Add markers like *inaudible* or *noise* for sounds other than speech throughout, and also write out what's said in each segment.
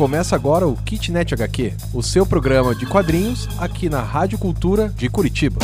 Começa agora o Kitnet HQ, o seu programa de quadrinhos aqui na Rádio Cultura de Curitiba.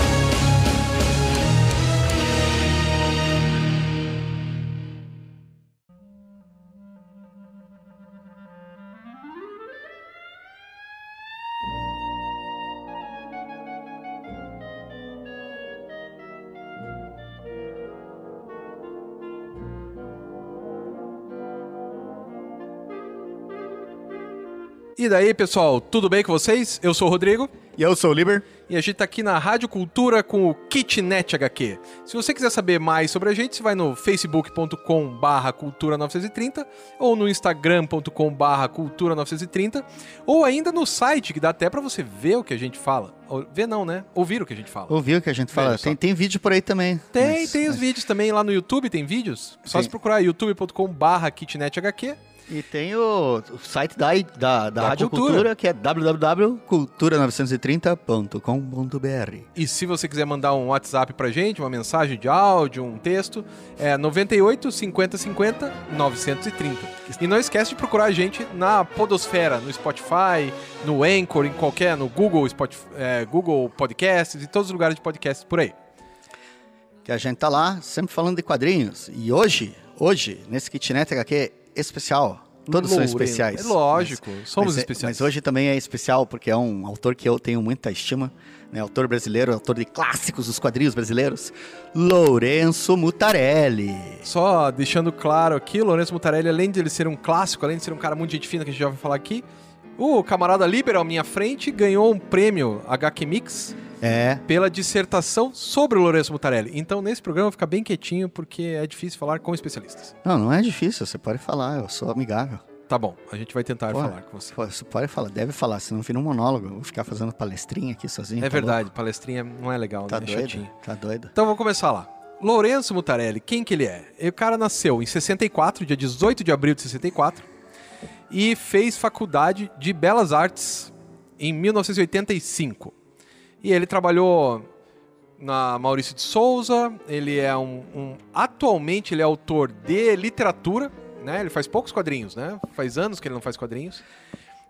E daí, pessoal, tudo bem com vocês? Eu sou o Rodrigo. E eu sou o Liber. E a gente tá aqui na Rádio Cultura com o Kitnet HQ. Se você quiser saber mais sobre a gente, você vai no facebook.com barra cultura 930 ou no instagram.com barra cultura 930 ou ainda no site, que dá até para você ver o que a gente fala. Ver não, né? Ouvir o que a gente fala. Ouvir o que a gente fala. Tem, tem vídeo por aí também. Tem, mas, tem os vídeos também lá no YouTube, tem vídeos. Só Sim. se procurar youtube.com barra kitnet HQ. E tem o, o site da, da, da, da Rádio Cultura. Cultura. que é www.cultura930.com.br. E se você quiser mandar um WhatsApp pra gente, uma mensagem de áudio, um texto, é 98 50 50 930. E não esquece de procurar a gente na Podosfera, no Spotify, no Anchor, em qualquer, no Google, Spotify, é, Google Podcasts e todos os lugares de podcasts por aí. Que a gente tá lá sempre falando de quadrinhos. E hoje, hoje, nesse Kitnet HQ especial. Todos Lourenço. são especiais. É lógico, mas, somos mas, é, especiais. Mas hoje também é especial porque é um autor que eu tenho muita estima, né? Autor brasileiro, autor de clássicos dos quadrinhos brasileiros, Lourenço Mutarelli. Só deixando claro aqui, Lourenço Mutarelli, além de ele ser um clássico, além de ser um cara muito gente fina que a gente já vai falar aqui, o camarada Liber à minha frente ganhou um prêmio HQ Mix é. Pela dissertação sobre o Lourenço Mutarelli. Então, nesse programa, fica bem quietinho, porque é difícil falar com especialistas. Não, não é difícil, você pode falar, eu sou amigável. Tá bom, a gente vai tentar falar com você. Você pode falar, deve falar, senão vira um monólogo. Eu vou ficar fazendo palestrinha aqui sozinho. É tá verdade, louco? palestrinha não é legal, tá né? Doido, é chatinho. Tá doido. Então vamos começar lá. Lourenço Mutarelli, quem que ele é? O cara nasceu em 64, dia 18 de abril de 64, e fez faculdade de Belas Artes em 1985. E ele trabalhou na Maurício de Souza, ele é um, um, atualmente ele é autor de literatura, né? Ele faz poucos quadrinhos, né? Faz anos que ele não faz quadrinhos.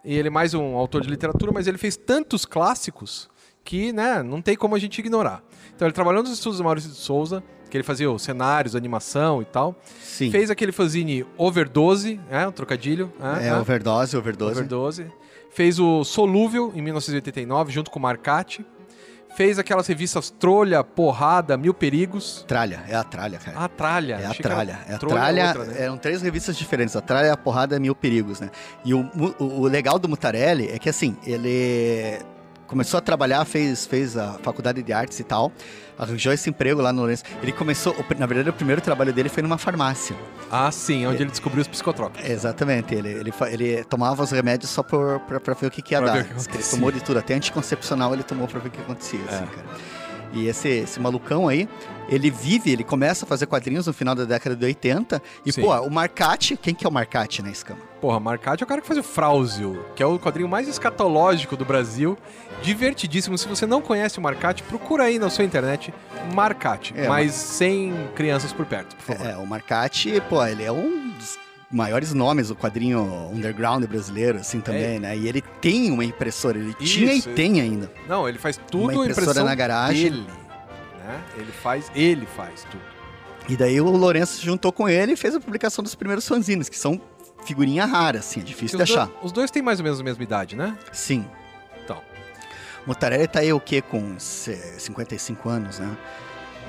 E ele é mais um autor de literatura, mas ele fez tantos clássicos que, né, não tem como a gente ignorar. Então ele trabalhou nos estudos do Maurício de Souza, que ele fazia os cenários, animação e tal. Sim. Fez aquele fanzine Overdose, né, um trocadilho. É, é, Overdose, Overdose. Overdose. Fez o Solúvel em 1989, junto com o Marcati fez aquelas revistas Trolha, Porrada, Mil Perigos. Tralha, é a Tralha, cara. A Tralha. É a Tralha. É a Tralha, outra, né? eram três revistas diferentes, a Tralha, a Porrada Mil Perigos, né? E o, o, o legal do Mutarelli é que, assim, ele começou a trabalhar, fez, fez a faculdade de artes e tal arranjou esse emprego lá no Lourenço. Ele começou, na verdade, o primeiro trabalho dele foi numa farmácia. Ah, sim, onde ele, ele descobriu os psicotrópicos. Exatamente, ele, ele, ele tomava os remédios só por, pra, pra ver o que, que ia pra dar. Que ele tomou de tudo, até anticoncepcional ele tomou pra ver o que acontecia, assim, é. assim, cara. E esse, esse malucão aí, ele vive, ele começa a fazer quadrinhos no final da década de 80. E, Sim. pô, o Marcati, quem que é o Marcati na escama? Porra, Marcati é o cara que faz o Frauzio, que é o quadrinho mais escatológico do Brasil. Divertidíssimo. Se você não conhece o Marcati, procura aí na sua internet Marcati, é, mas sem crianças por perto, por favor. É, o Marcati, pô, ele é um dos maiores nomes do quadrinho underground brasileiro, assim, também, é. né? E ele tem uma impressora, ele Isso, tinha e ele... tem ainda. Não, ele faz tudo uma impressora na garagem. Dele, né? Ele faz, ele faz tudo. E daí o Lourenço se juntou com ele e fez a publicação dos primeiros fanzines, que são figurinha rara, assim, é difícil de achar. Dois, os dois têm mais ou menos a mesma idade, né? Sim. Então. Mutarelli tá aí o quê? Com 55 anos, né?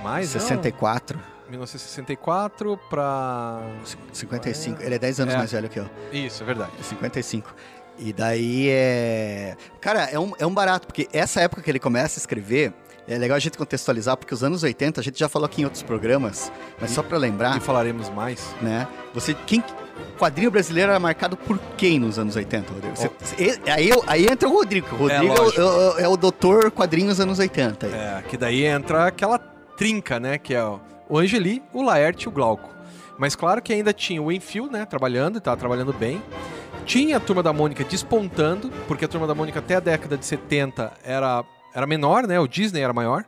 Mais, 64. Não. 1964 para 55. Ele é 10 anos é. mais velho que eu. Isso, é verdade. 55. E daí é. Cara, é um, é um barato, porque essa época que ele começa a escrever, é legal a gente contextualizar, porque os anos 80, a gente já falou aqui em outros programas, mas e, só para lembrar. E falaremos mais. Né? Você. Quem, quadrinho brasileiro era marcado por quem nos anos 80, Rodrigo? Você, oh. aí, aí entra o Rodrigo. O Rodrigo é, é, é, é, o doutor quadrinhos anos 80. Aí. É, que daí entra aquela trinca, né? Que é o o Angeli, o Laerte e o Glauco. Mas claro que ainda tinha o Enfio, né, trabalhando, estava trabalhando bem. Tinha a Turma da Mônica despontando, porque a Turma da Mônica até a década de 70 era, era menor, né, o Disney era maior.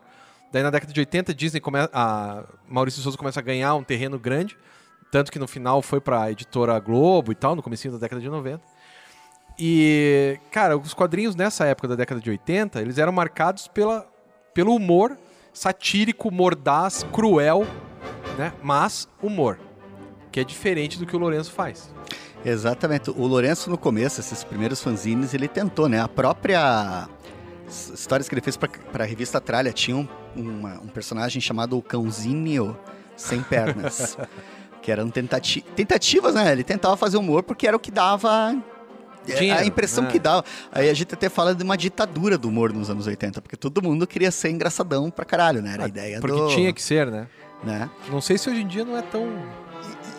Daí na década de 80 Disney come, a Maurício Souza começa a ganhar um terreno grande, tanto que no final foi para a editora Globo e tal, no começo da década de 90. E, cara, os quadrinhos nessa época da década de 80, eles eram marcados pela, pelo humor satírico, mordaz, cruel, né? Mas humor, que é diferente do que o Lourenço faz. Exatamente. O Lourenço, no começo, esses primeiros fanzines, ele tentou, né? A própria histórias que ele fez para a revista Tralha tinha um, uma, um personagem chamado o Cãozinho Sem Pernas. *laughs* que eram tentati tentativas, né? Ele tentava fazer humor porque era o que dava é, Dinheiro, a impressão né? que dá. Aí a gente até fala de uma ditadura do humor nos anos 80, porque todo mundo queria ser engraçadão pra caralho, né? Era a ah, ideia porque do... tinha que ser, né? né? Não sei se hoje em dia não é tão...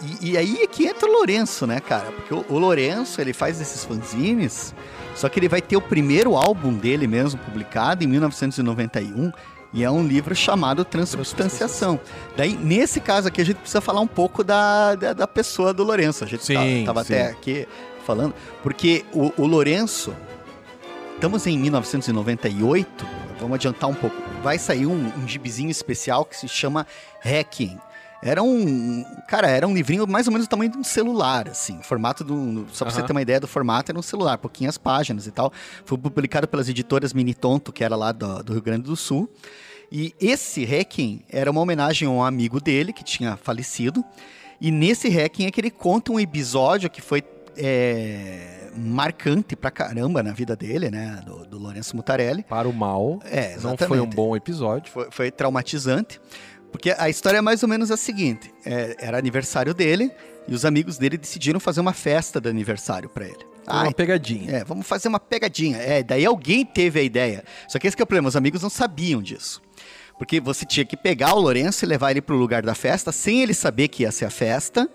E, e, aí é que entra o Lourenço, né, cara? Porque o, o Lourenço, ele faz esses fanzines, só que ele vai ter o primeiro álbum dele mesmo publicado em 1991, e é um livro chamado Transubstanciação. Daí, nesse caso aqui, a gente precisa falar um pouco da, da, da pessoa do Lourenço. A gente sim, tava sim. até aqui falando, porque o, o Lourenço, estamos em 1998, vamos adiantar um pouco, vai sair um, um gibizinho especial que se chama Hacking. Era um. Cara, era um livrinho mais ou menos do tamanho de um celular, assim. Formato do. Só pra uhum. você ter uma ideia do formato, era um celular, pouquinhas páginas e tal. Foi publicado pelas editoras Mini Tonto, que era lá do, do Rio Grande do Sul. E esse hacking era uma homenagem a um amigo dele que tinha falecido. E nesse hacking é que ele conta um episódio que foi é, marcante pra caramba na vida dele, né? Do, do Lourenço Mutarelli. Para o mal. É, exatamente. Não foi um bom episódio. Foi, foi traumatizante. Porque a história é mais ou menos a seguinte: é, era aniversário dele e os amigos dele decidiram fazer uma festa de aniversário para ele. uma pegadinha. É, vamos fazer uma pegadinha. É, daí alguém teve a ideia. Só que esse que é o problema, os amigos não sabiam disso. Porque você tinha que pegar o Lourenço e levar ele pro lugar da festa sem ele saber que ia ser a festa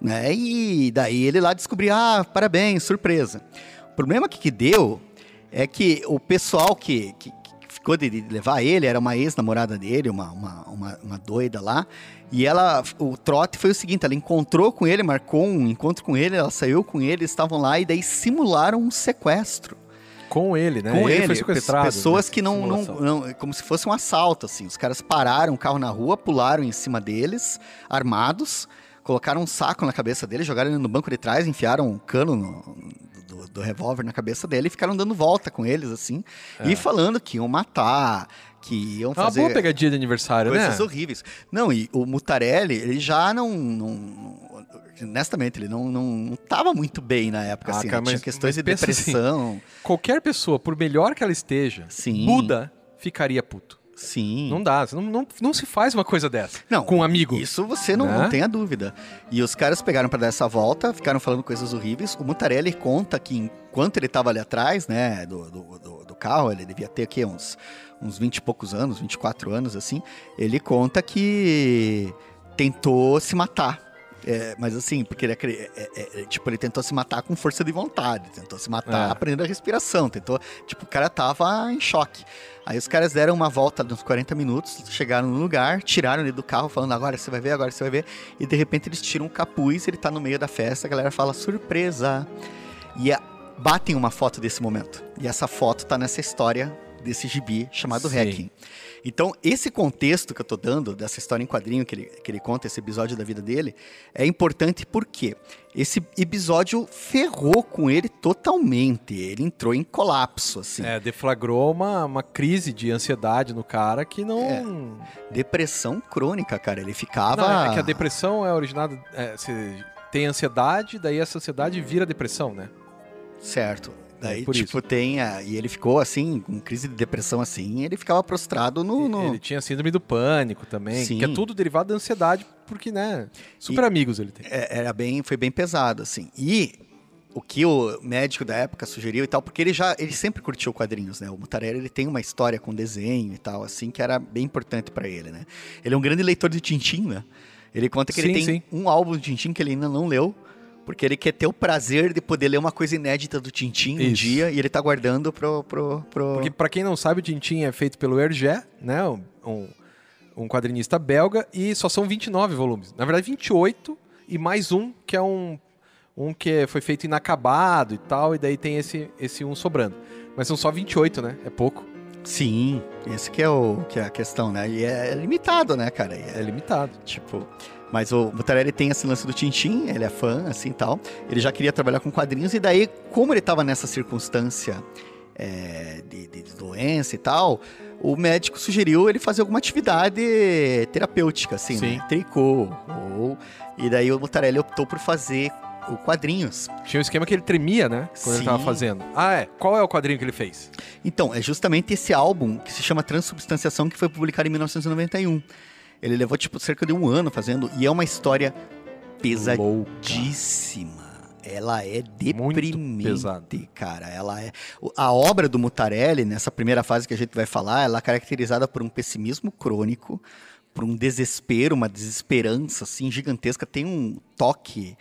né? E daí ele lá descobriu, ah, parabéns, surpresa. O problema que, que deu é que o pessoal que, que ficou de levar ele era uma ex-namorada dele, uma, uma, uma, uma, doida lá. E ela, o trote foi o seguinte: ela encontrou com ele, marcou um encontro com ele, ela saiu com ele, eles estavam lá e daí simularam um sequestro. Com ele, né? Com ele, ele foi sequestrado. Pessoas né? que não, não, não, Como se fosse um assalto, assim. Os caras pararam o carro na rua, pularam em cima deles, armados colocaram um saco na cabeça dele, jogaram ele no banco de trás, enfiaram um cano no, do, do revólver na cabeça dele e ficaram dando volta com eles, assim, é. e falando que iam matar, que iam fazer... Uma boa pegadinha de aniversário, coisas né? Coisas horríveis. Não, e o Mutarelli, ele já não... não honestamente, ele não, não, não tava muito bem na época, ah, assim, cara, tinha questões de assim, depressão. Assim, qualquer pessoa, por melhor que ela esteja, Sim. Buda ficaria puto. Sim. Não dá. Não, não, não se faz uma coisa dessa não, com um amigo. Isso você não, né? não tenha dúvida. E os caras pegaram para dar essa volta, ficaram falando coisas horríveis. O Mutarelli conta que enquanto ele estava ali atrás, né, do, do, do, do, carro, ele devia ter aqui uns, uns 20 e poucos anos, 24 anos, assim. Ele conta que tentou se matar é, mas assim, porque ele, é, é, é, tipo, ele tentou se matar com força de vontade, tentou se matar é. aprendendo a respiração, tentou, tipo, o cara tava em choque. Aí os caras deram uma volta uns 40 minutos, chegaram no lugar, tiraram ele do carro, falando agora você vai ver, agora você vai ver, e de repente eles tiram um capuz, ele tá no meio da festa, a galera fala surpresa. E a, batem uma foto desse momento. E essa foto tá nessa história desse gibi chamado Sim. Hacking. Então, esse contexto que eu tô dando, dessa história em quadrinho que ele, que ele conta, esse episódio da vida dele, é importante porque esse episódio ferrou com ele totalmente. Ele entrou em colapso, assim. É, deflagrou uma, uma crise de ansiedade no cara que não. É, depressão crônica, cara. Ele ficava. Não, é que a depressão é originada. É, você tem ansiedade, daí essa ansiedade vira depressão, né? Certo. Daí, é tipo, isso. tem. A, e ele ficou assim, com crise de depressão assim, ele ficava prostrado no. no... Ele tinha síndrome do pânico também, Sim. que é tudo derivado da ansiedade, porque, né? Super e amigos ele tem. É, era bem, foi bem pesado, assim. E o que o médico da época sugeriu e tal, porque ele já ele sempre curtiu quadrinhos, né? O Mutarelli ele tem uma história com desenho e tal, assim, que era bem importante para ele, né? Ele é um grande leitor de Tintim, né? Ele conta que sim, ele tem sim. um álbum de Tintim que ele ainda não leu porque ele quer ter o prazer de poder ler uma coisa inédita do Tintin um dia e ele tá guardando pro. pro, pro... Porque, pra quem não sabe, o Tintin é feito pelo Hergé, né? Um, um quadrinista belga, e só são 29 volumes. Na verdade, 28 e mais um que é um, um que foi feito inacabado e tal, e daí tem esse, esse um sobrando. Mas são só 28, né? É pouco. Sim, esse que é, o, que é a questão, né? E é limitado, né, cara? É, é limitado. Tipo, Mas o Mutarelli tem esse lance do Tintin, ele é fã, assim tal. Ele já queria trabalhar com quadrinhos, e daí, como ele estava nessa circunstância é, de, de, doença e tal, o médico sugeriu ele fazer alguma atividade terapêutica, assim, né? Sim. né? Tricô. Ou... E daí o Mutarelli optou por fazer o quadrinhos. Tinha um esquema que ele tremia, né? Quando Sim. ele tava fazendo. Ah, é. Qual é o quadrinho que ele fez? Então, é justamente esse álbum que se chama Transubstanciação, que foi publicado em 1991. Ele levou, tipo, cerca de um ano fazendo, e é uma história pesadíssima. Louca. Ela é deprimente, cara. Ela é a obra do Mutarelli nessa primeira fase que a gente vai falar, ela é caracterizada por um pessimismo crônico, por um desespero, uma desesperança assim gigantesca. Tem um toque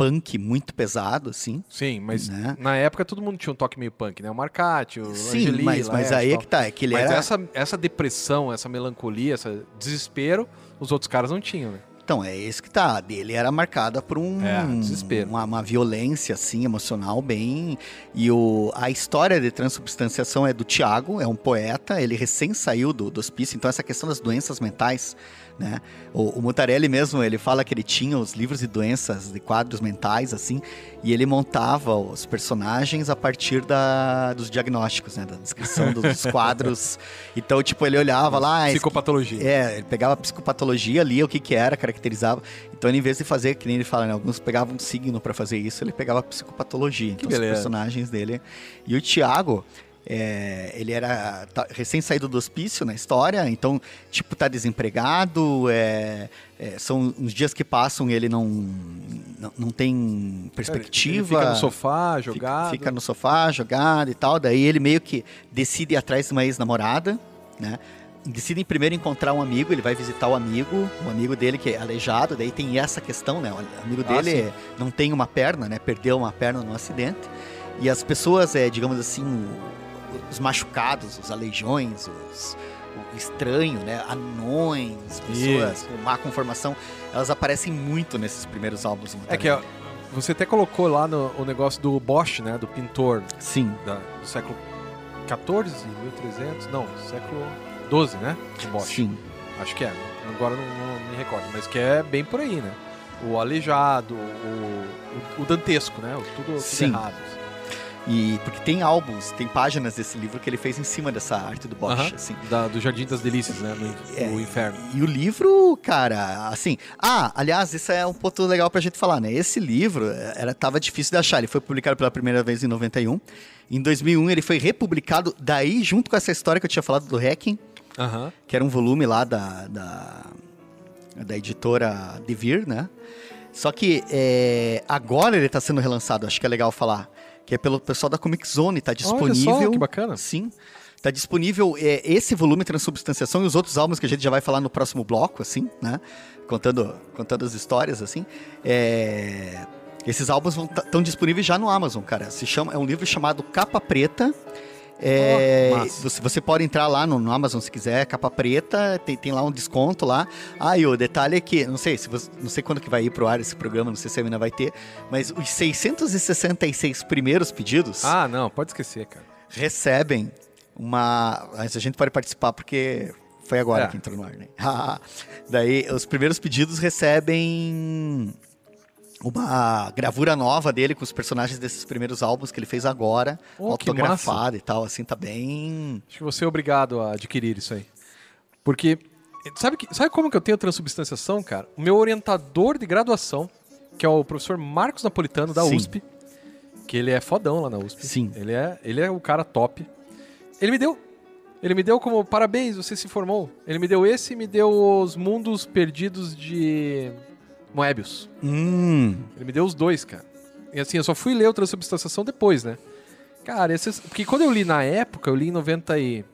punk muito pesado, assim. Sim, mas né? na época todo mundo tinha um toque meio punk, né? O Marcati, o Sim, Angeli, mas, mas aí é que tá, é que ele mas era... essa, essa depressão, essa melancolia, esse desespero, os outros caras não tinham, né? Então, é esse que tá. Dele era marcada por um é, desespero. Uma, uma, violência, assim, emocional bem. E o, a história de transubstanciação é do Tiago, é um poeta, ele recém saiu do, do hospício, então essa questão das doenças mentais né? O, o Mutarelli mesmo, ele fala que ele tinha os livros de doenças, de quadros mentais, assim, e ele montava os personagens a partir da, dos diagnósticos, né? Da descrição dos *laughs* quadros. Então, tipo, ele olhava lá... Psicopatologia. É, ele pegava a psicopatologia, lia o que que era, caracterizava. Então, ele, em vez de fazer, que nem ele fala, né? Alguns pegavam um signo para fazer isso, ele pegava a psicopatologia. Que então, beleza. os personagens dele... E o Tiago... É, ele era tá, recém saído do hospício na história, então, tipo, tá desempregado, é, é, são uns dias que passam e ele não, não, não tem perspectiva. Ele fica no sofá, jogado. Fica, fica, no sofá, jogado e tal. Daí ele meio que decide ir atrás de uma ex-namorada, né? Decide primeiro encontrar um amigo, ele vai visitar o amigo, o amigo dele que é aleijado, daí tem essa questão, né? O amigo ah, dele ah, não tem uma perna, né? Perdeu uma perna num acidente. E as pessoas, é, digamos assim, os machucados, os aleijões, os, o estranho, né? Anões, pessoas com má conformação, elas aparecem muito nesses primeiros álbuns. É que você até colocou lá no o negócio do Bosch, né? Do pintor. Sim. Da, do século 14, 1300, não, século 12, né? O Bosch. Sim. Acho que é. Agora não, não, me recordo, mas que é bem por aí, né? O aleijado, o, o, o dantesco, né? Tudo, tudo Sim. errado. Assim. E porque tem álbuns, tem páginas desse livro que ele fez em cima dessa arte do Bosch, uh -huh. assim. Da, do Jardim das Delícias, né? No, é, no Inferno. E o livro, cara, assim. Ah, aliás, isso é um ponto legal pra gente falar, né? Esse livro é, era tava difícil de achar. Ele foi publicado pela primeira vez em 91. Em 2001 ele foi republicado, daí junto com essa história que eu tinha falado do Hacking, uh -huh. que era um volume lá da, da, da editora Devir, né? Só que é, agora ele está sendo relançado, acho que é legal falar que é pelo pessoal da Comic Zone, tá disponível. Olha só, que bacana. Sim. Tá disponível é, esse volume Transubstanciação e os outros álbuns que a gente já vai falar no próximo bloco, assim, né? Contando, contando as histórias, assim. É... Esses álbuns estão tá, disponíveis já no Amazon, cara. Se chama, é um livro chamado Capa Preta é, oh, você, você, pode entrar lá no, no, Amazon se quiser, capa preta, tem, tem lá um desconto lá. Ah, e o detalhe é que, não sei, se você, não sei quando que vai ir pro ar esse programa, não sei se ainda vai ter, mas os 666 primeiros pedidos. Ah, não, pode esquecer, cara. Recebem uma. A gente pode participar porque foi agora é. que entrou no ar, né? *laughs* Daí, os primeiros pedidos recebem uma gravura nova dele com os personagens desses primeiros álbuns que ele fez agora, oh, autografada e tal, assim, tá bem. Acho que você é obrigado a adquirir isso aí. Porque sabe que sabe como que eu tenho transubstanciação, cara? O meu orientador de graduação, que é o professor Marcos Napolitano da Sim. USP, que ele é fodão lá na USP. Sim. Ele é, ele é o cara top. Ele me deu ele me deu como parabéns, você se formou. Ele me deu esse e me deu os mundos perdidos de Moebius. Hum. Ele me deu os dois, cara. E assim, eu só fui ler o Transubstanciação depois, né? Cara, esses... porque quando eu li na época, eu li em 90 e...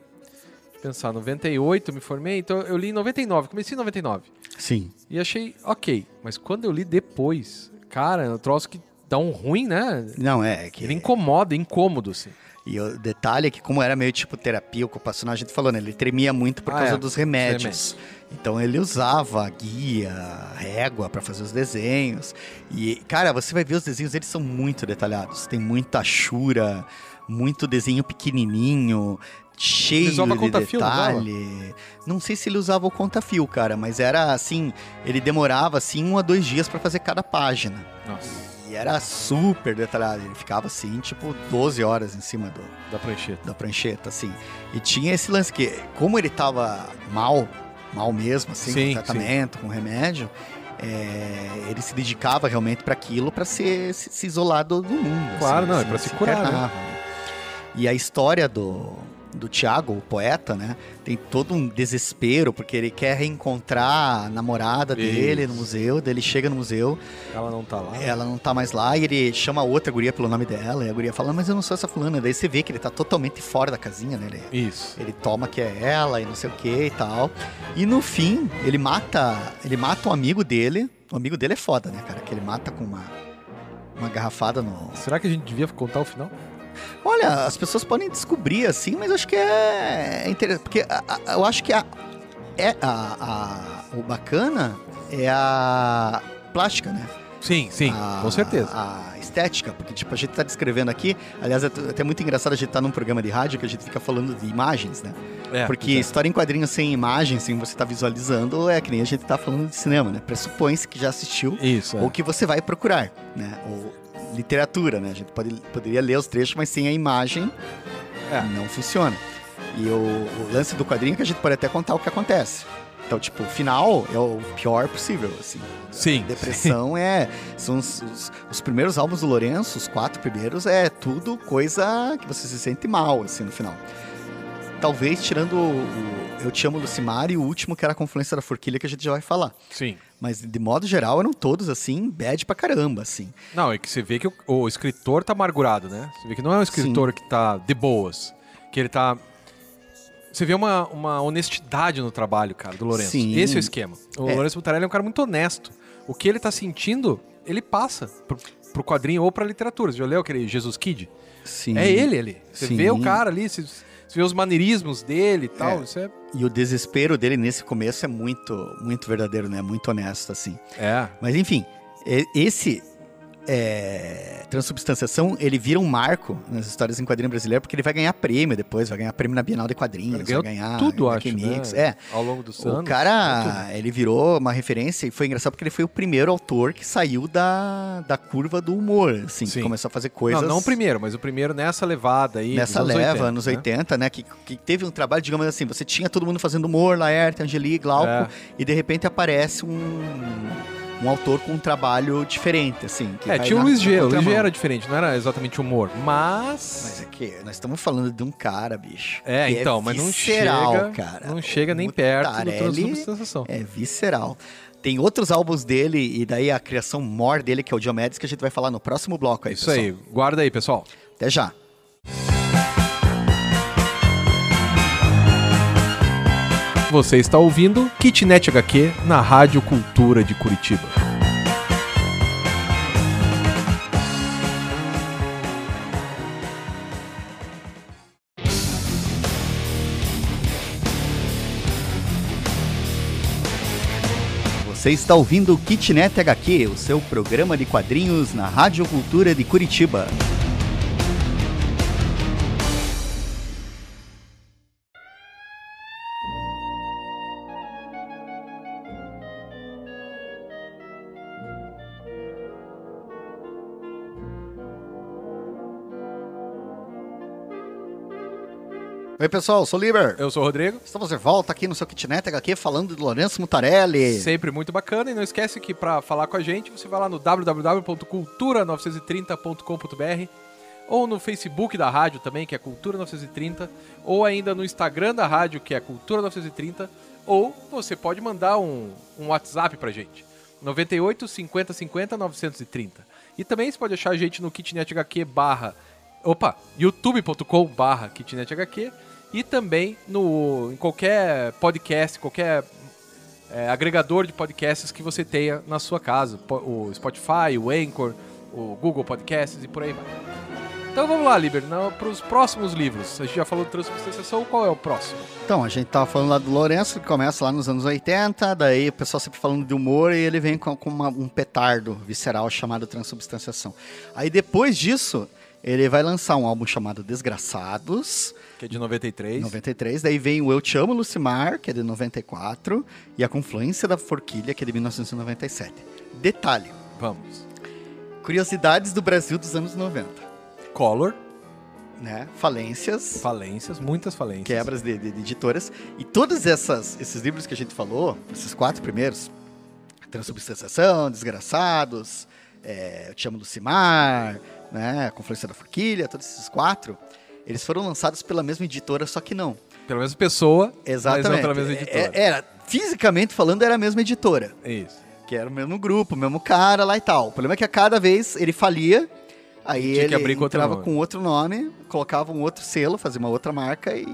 pensar, 98 eu me formei, então eu li em 99, comecei em 99. Sim. E achei ok, mas quando eu li depois, cara, é um troço que dá um ruim, né? Não, é que... Ele incomoda, é incômodo, assim. E o detalhe é que, como era meio tipo terapia ocupacional, a gente falando, né, ele tremia muito por ah, causa é, dos remédios. Então ele usava guia, régua para fazer os desenhos. E, cara, você vai ver os desenhos, eles são muito detalhados. Tem muita chura, muito desenho pequenininho. cheio de detalhe. Não, não, sei se ele usava o conta-fio, cara, mas era assim, ele demorava assim um a dois dias para fazer cada página. Nossa. Era super detalhado, ele ficava assim, tipo 12 horas em cima do da prancheta. Da prancheta, assim. E tinha esse lance que como ele tava mal, mal mesmo assim, sim, com tratamento, sim. com remédio, é, ele se dedicava realmente para aquilo, para se, se, isolar do, do mundo. Claro, assim, não, é para se, se curar. Né? E a história do, do Tiago, o poeta, né? Tem todo um desespero, porque ele quer reencontrar a namorada Isso. dele no museu, daí ele chega no museu. Ela não tá lá. Ela não tá mais lá, e ele chama outra guria pelo nome dela, e a guria fala, mas eu não sou essa fulana. Daí você vê que ele tá totalmente fora da casinha, né? Ele, Isso. Ele toma que é ela e não sei o que e tal. E no fim, ele mata. Ele mata um amigo dele. O amigo dele é foda, né, cara? Que ele mata com uma, uma garrafada no. Será que a gente devia contar o final? Olha, as pessoas podem descobrir assim, mas acho que é, é interessante. Porque a, a, eu acho que a, é a, o bacana é a plástica, né? Sim, sim, com certeza. A estética, porque tipo, a gente tá descrevendo aqui, aliás, é até muito engraçado a gente estar tá num programa de rádio que a gente fica falando de imagens, né? É, porque é. história em quadrinhos sem imagem, sem você tá visualizando, é que nem a gente tá falando de cinema, né? Pressupõe-se que já assistiu Isso, ou é. que você vai procurar, né? Ou literatura, né? A gente pode, poderia ler os trechos, mas sem a imagem é. não funciona. E o, o, lance do quadrinho é que a gente pode até contar o que acontece. Então, tipo, o final é o pior possível, assim. Sim. A depressão sim. é. São os, os, os, primeiros álbuns do Lourenço, os quatro primeiros, é tudo coisa que você se sente mal, assim, no final. Talvez tirando o, Eu Te Amo Lucimar e o último, que era a Confluência da Forquilha, que a gente já vai falar. Sim. Mas, de modo geral, eram todos, assim, bad pra caramba, assim. Não, é que você vê que o, o escritor tá amargurado, né? Você vê que não é um escritor Sim. que tá de boas. Que ele tá... Você vê uma, uma honestidade no trabalho, cara, do Lourenço. Sim. Esse é o esquema. O é. Lourenço Mutarelli é um cara muito honesto. O que ele tá sentindo, ele passa pro, pro quadrinho ou pra literatura. Você já leu aquele Jesus Kid? Sim. É ele ali. Você Sim. vê o cara ali, você vê os maneirismos dele e tal. É. Isso é e o desespero dele nesse começo é muito, muito verdadeiro, né? Muito honesto, assim. É. Mas enfim, esse é, transubstanciação, ele vira um marco nas histórias em quadrinho brasileiro, porque ele vai ganhar prêmio depois, vai ganhar prêmio na Bienal de Quadrinhos, vai ganhar tudo, acho, Mix, né? é. Ao longo dos anos. O cara, ele virou uma referência e foi engraçado porque ele foi o primeiro autor que saiu da, da curva do humor, assim, Sim. que começou a fazer coisas... Não, não o primeiro, mas o primeiro nessa levada aí, Nessa leva, anos 80, anos 80 né? né? Que, que teve um trabalho, digamos assim, você tinha todo mundo fazendo humor, Laerte, Angeli, Glauco, é. e de repente aparece um um autor com um trabalho diferente, assim. é, tinha o Luiz G. O Luiz G era diferente, não era exatamente humor, mas... Mas é que nós estamos falando de um cara, bicho. É, então, é mas não chega, cara. Não chega nem perto do Transubstanciação. É visceral. Tem outros álbuns dele e daí a criação mor dele, que é o Diomedes, que a gente vai falar no próximo bloco aí, Isso pessoal. aí, guarda aí, pessoal. Até já. Você está ouvindo Kitnet HQ na Rádio Cultura de Curitiba. Você está ouvindo Kitnet HQ, o seu programa de quadrinhos na Rádio Cultura de Curitiba. Oi, pessoal, eu sou o Liber. Eu sou o Rodrigo. Estamos de volta aqui no seu Kitnet HQ falando de Lourenço Mutarelli. Sempre muito bacana. E não esquece que para falar com a gente, você vai lá no www.cultura930.com.br ou no Facebook da rádio também, que é Cultura 930, ou ainda no Instagram da rádio, que é Cultura 930, ou você pode mandar um, um WhatsApp pra gente. 98 50 50 930. E também você pode achar a gente no Kitnet HQ barra opa, youtube.com barra kitnethq e também no, em qualquer podcast, qualquer é, agregador de podcasts que você tenha na sua casa. O Spotify, o Anchor, o Google Podcasts e por aí vai. Então vamos lá, Liber, para os próximos livros. A gente já falou de transubstanciação, qual é o próximo? Então, a gente tava falando lá do Lourenço, que começa lá nos anos 80, daí o pessoal sempre falando de humor e ele vem com, com uma, um petardo visceral chamado transubstanciação. Aí depois disso, ele vai lançar um álbum chamado Desgraçados. Que é de 93. 93. Daí vem o Eu Te Amo, Lucimar, que é de 94. E A Confluência da Forquilha, que é de 1997. Detalhe. Vamos. Curiosidades do Brasil dos anos 90. Color. Né? Falências. Falências, muitas falências. Quebras de, de, de editoras. E todos essas, esses livros que a gente falou, esses quatro primeiros, Transubstanciação, Desgraçados, é, Eu Te Amo Lucimar, né? A Confluência da Forquilha, todos esses quatro, eles foram lançados pela mesma editora, só que não. Pela mesma pessoa, Exatamente. mas não pela mesma editora. É, era, fisicamente falando, era a mesma editora. Isso. Que era o mesmo grupo, o mesmo cara lá e tal. O problema é que a cada vez ele falia, aí Tinha ele com outro entrava nome. com outro nome, colocava um outro selo, fazia uma outra marca e,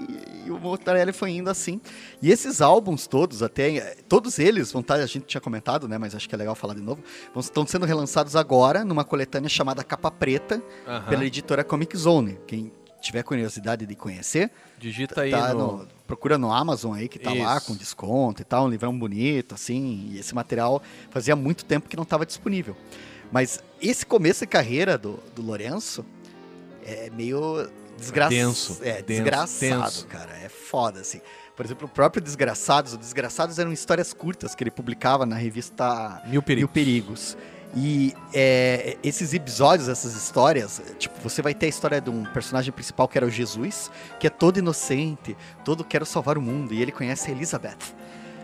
e o Motarelli foi indo assim. E esses álbuns todos, até todos eles vão estar, a gente tinha comentado, né, mas acho que é legal falar de novo, vão, estão sendo relançados agora numa coletânea chamada Capa Preta, Aham. pela editora Comic Zone. Quem tiver curiosidade de conhecer, Digita aí tá no... no- procura no Amazon aí que tá lá Isso. com desconto e tal, um livrão bonito, assim. E esse material fazia muito tempo que não estava disponível. Mas esse começo de carreira do, do Lourenço é meio desgraçado. Denso, É, denso, desgraçado, tenso. cara. É foda, assim. Por exemplo, o próprio Desgraçados, o Desgraçados eram histórias curtas que ele publicava na revista Mil perigos. Mil Perigos. E é, esses episódios, essas histórias, tipo, você vai ter a história de um personagem principal que era o Jesus, que é todo inocente, todo quero salvar o mundo, e ele conhece a Elizabeth.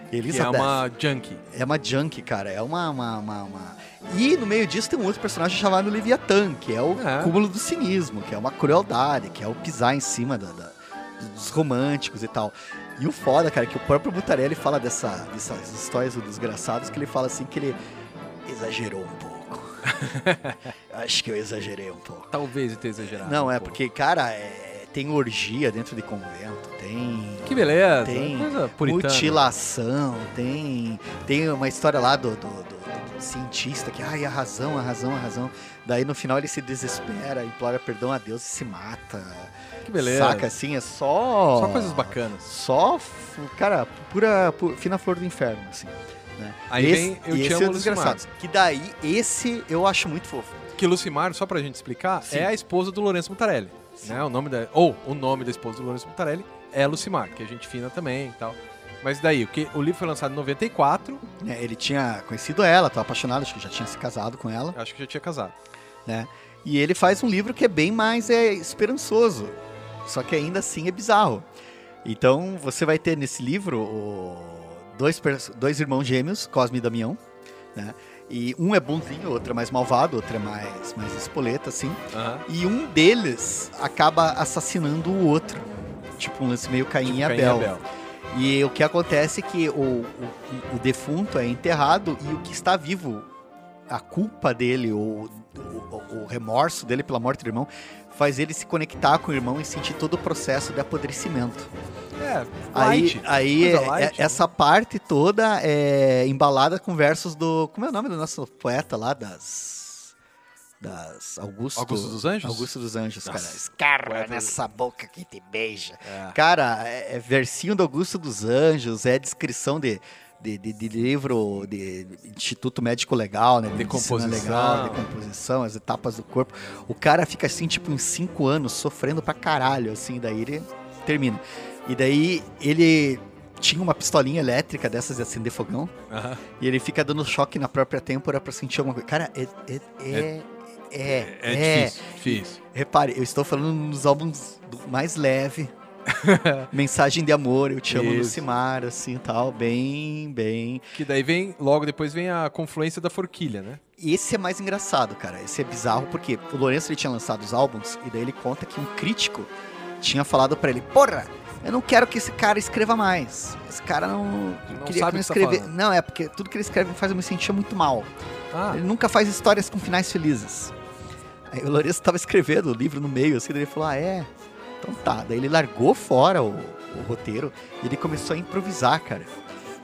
Que é Elizabeth uma junkie. é uma junk, cara. É uma, uma, uma, uma- E no meio disso tem um outro personagem chamado Leviathan, que é o É. cúmulo do cinismo, que é uma crueldade, que é o pisar em cima da- da- dos românticos e tal. E o foda, cara, é que o próprio Butarelli fala dessa, dessas histórias do Desgraçados, que ele fala assim que ele exagerou um pouco. *laughs* Acho que eu exagerei um pouco. Talvez eu tenha exagerado. Não, um é pouco. porque, cara, é- tem orgia dentro de convento, tem... Que beleza. Tem coisa puritana. mutilação, tem, tem uma história lá do, do, do- do cientista que, ai, a razão, a razão, a razão. Daí no final ele se desespera, implora perdão a Deus e se mata. Que beleza. Saca, assim, é só... Só coisas bacanas. Só, cara, pura, pu- fina flor do inferno, assim. né? Aí esse, vem Eu Te Amo, é Lucimar. Que daí, esse eu acho muito fofo. Que Lucimar, só pra gente explicar, Sim. é a esposa do Lourenço Mutarelli. Né? O nome da, ou o nome da esposa do Lourenço Mutarelli é Lucimar, que é gente fina também e tal. Mas daí, o, que, o livro foi lançado em 94, né? Ele tinha conhecido ela, tava apaixonado, acho que já tinha se casado com ela. acho que já tinha casado. né? E ele faz um livro que é bem mais é, esperançoso, só que ainda assim é bizarro. Então você vai ter nesse livro o- dois, dois irmãos gêmeos, Cosme e Damião, né? E um é bonzinho, outro é mais malvado, outro é mais, mais espoleta, assim. Aham. E um deles acaba assassinando o outro. Tipo um lance meio Caim, e, Caim e Abel. Abel. E o que acontece é que o, o, o defunto é enterrado e o que está vivo, a culpa dele, ou o, o remorso dele pela morte do irmão, faz ele se conectar com o irmão e sentir todo o processo de apodrecimento. É, Aí, light. aí coisa é- light, é- essa parte toda é embalada com versos do. Como é o nome do nosso poeta lá? Das. Das. Augusto. Augusto dos Anjos? Augusto dos Anjos, cara. Nossa, Escarra poeta- nessa boca que te beija. É. Cara, é, é versinho do Augusto dos Anjos, é descrição de, de, de- de livro de Instituto Médico Legal, né? Decomposição. legal, decomposição, as etapas do corpo. O cara fica assim, tipo, uns cinco anos, sofrendo pra caralho, assim, daí ele termina. E daí ele tinha uma pistolinha elétrica dessas de acender fogão, e ele fica dando choque na própria têmpora pra sentir alguma coisa. Cara, é. É. É. é, É, difícil, difícil. Repare, eu estou falando nos álbuns mais leve. *laughs* Mensagem de amor, eu te amo. Lucimar, assim tal. Bem, bem. Que daí vem, logo depois vem a confluência da forquilha, né? Esse é mais engraçado, cara. Esse é bizarro porque o Lourenço ele tinha lançado os álbuns e daí ele conta que um crítico tinha falado pra ele: Porra, eu não quero que esse cara escreva mais. Esse cara não. Não queria sabe que não tá escrever. falando. não, é porque tudo que ele escreve faz eu me sentir muito mal. Ah, Ele nunca faz histórias com finais felizes. Aí o Lourenço tava escrevendo o livro no meio, assim, daí ele falou, ah, é? Então tá. Daí ele largou fora o, o roteiro e ele começou a improvisar, cara.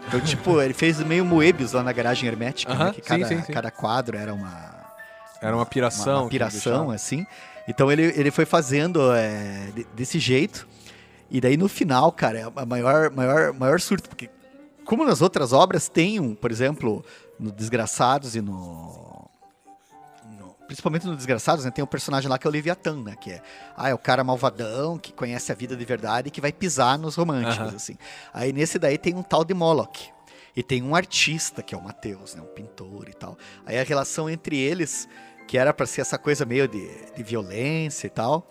Então, *laughs* tipo, ele fez meio Moebius lá na garagem hermética, né, Aham, que sim, cada, sim, sim. cada quadro era uma, era uma piração. uma, uma que piração, assim. Então ele, ele foi fazendo é, de- desse jeito. E daí no final, cara, é a maior, maior, maior surto, porque como nas outras obras tem um, por exemplo, no Desgraçados e no principalmente no Desgraçados, né, tem um personagem lá que é o Leviatã, né? Que é, ah, é o cara malvadão que conhece a vida de verdade e que vai pisar nos românticos, uhum. assim. Aí nesse daí tem um tal de Moloch. E tem um artista, que é o Mateus, né? Um pintor e tal. Aí a relação entre eles, que era para ser essa coisa meio de, de violência e tal,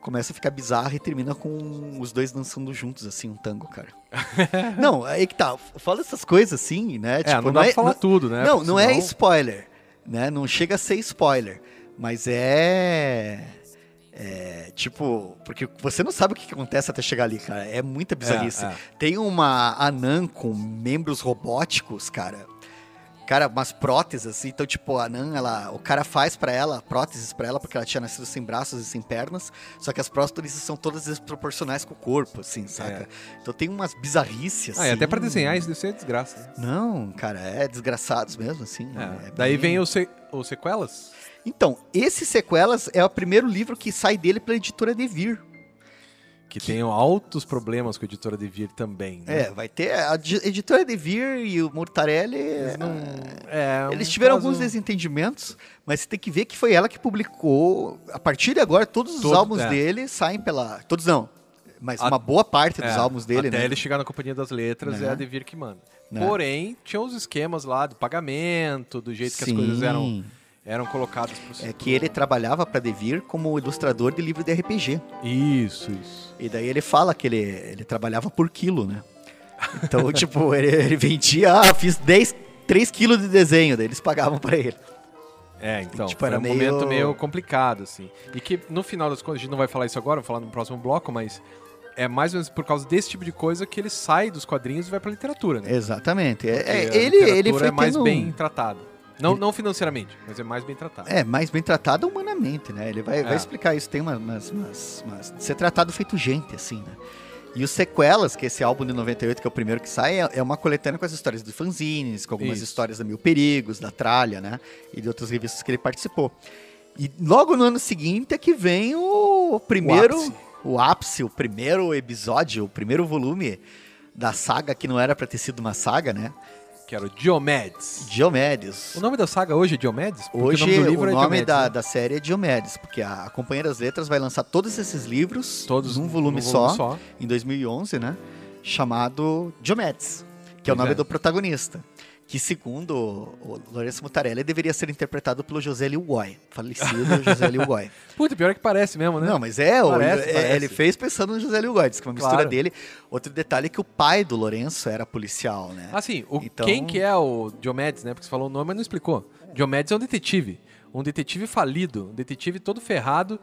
começa a ficar bizarro e termina com os dois dançando juntos, assim, um tango, cara. *laughs* não, aí que tá. Fala essas coisas assim, né? É, tipo, não dá não é, pra falar não, tudo, né? Não, não é senão... é spoiler, né? Não chega a ser spoiler. Mas é. É, tipo, porque você não sabe o que acontece até chegar ali, cara. É muita bizarrice. É, é. Tem uma anã com membros robóticos, cara cara, umas próteses, assim. Então, tipo, a Nan, ela, o cara faz para ela próteses para ela porque ela tinha nascido sem braços e sem pernas. Só que as próteses são todas desproporcionais com o corpo, assim, saca? É. Então tem umas bizarrices, assim. Ah, e até para desenhar isso deve ser desgraça. Né? Não, cara, é desgraçados mesmo, assim. É. É Daí bem... vem os o sequelas? Então, esse sequelas é o primeiro livro que sai dele pela editora Devir. Que, que tem altos problemas com a editora Devir também. Né? É, vai ter. A editora Devir e o Mortarelli. Eles, não, é, eles um tiveram caso... alguns desentendimentos, mas você tem que ver que foi ela que publicou. A partir de agora, todos os Todo, álbuns é. dele saem pela. Todos não. Mas a, uma boa parte dos é, álbuns dele, até né? ele chegar na Companhia das Letras, né? é a Devir que manda. Né? Porém, tinha os esquemas lá do pagamento, do jeito Sim. que as coisas eram eram colocados pro É que ele trabalhava para Devir como ilustrador de livro de RPG. Isso, isso. E daí ele fala que ele, ele trabalhava por quilo, né? Então, *laughs* tipo, ele, ele, vendia, ah, fiz 10, 3 quilos de desenho, daí eles pagavam para ele. É, então, e, tipo, era um meio... momento meio complicado, assim. E que, no final das contas, a gente não vai falar isso agora, vamos falar no próximo bloco, mas é mais ou menos por causa desse tipo de coisa que ele sai dos quadrinhos e vai pra literatura, né? Exatamente. É, é ele, ele foi é mais tendo... bem tratado. Não, não financeiramente, mas é mais bem tratado. É, mais bem tratado humanamente, né? Ele vai, é. vai explicar isso. Tem umas, umas, umas, umas, Ser tratado feito gente, assim, né? E os Sequelas, que é esse álbum de 98, que é o primeiro que sai, é, é uma coletânea com as histórias de fanzines, com algumas Isso. histórias da Mil Perigos, da Tralha, né? E de outras revistas que ele participou. E logo no ano seguinte é que vem o primeiro. O ápice, o, ápice, o primeiro episódio, o primeiro volume da saga, que não era para ter sido uma saga, né? Que era o Diomedes. Diomedes. O nome da saga hoje é Diomedes? Porque hoje o nome, do livro o é nome da, né? da série é Diomedes, porque a Companhia das Letras vai lançar todos esses livros todos num volume, num volume só, só, em 2011, né? Chamado Diomedes, que é o nome é. do protagonista que segundo o Lourenço Mutarelli deveria ser interpretado pelo José Liu Goy, falecido *laughs* José Liu Goy. Puta, pior é que parece mesmo, né? Não, mas é, parece, ele, parece. ele fez pensando no José Liu Goy, diz que é uma mistura claro. dele. Outro detalhe é que o pai do Lourenço era policial, né? Ah, sim. O, então... Quem que é o Diomedes, né? Porque você falou o nome, mas não explicou. Diomedes é um detetive. Um detetive falido, um detetive todo ferrado.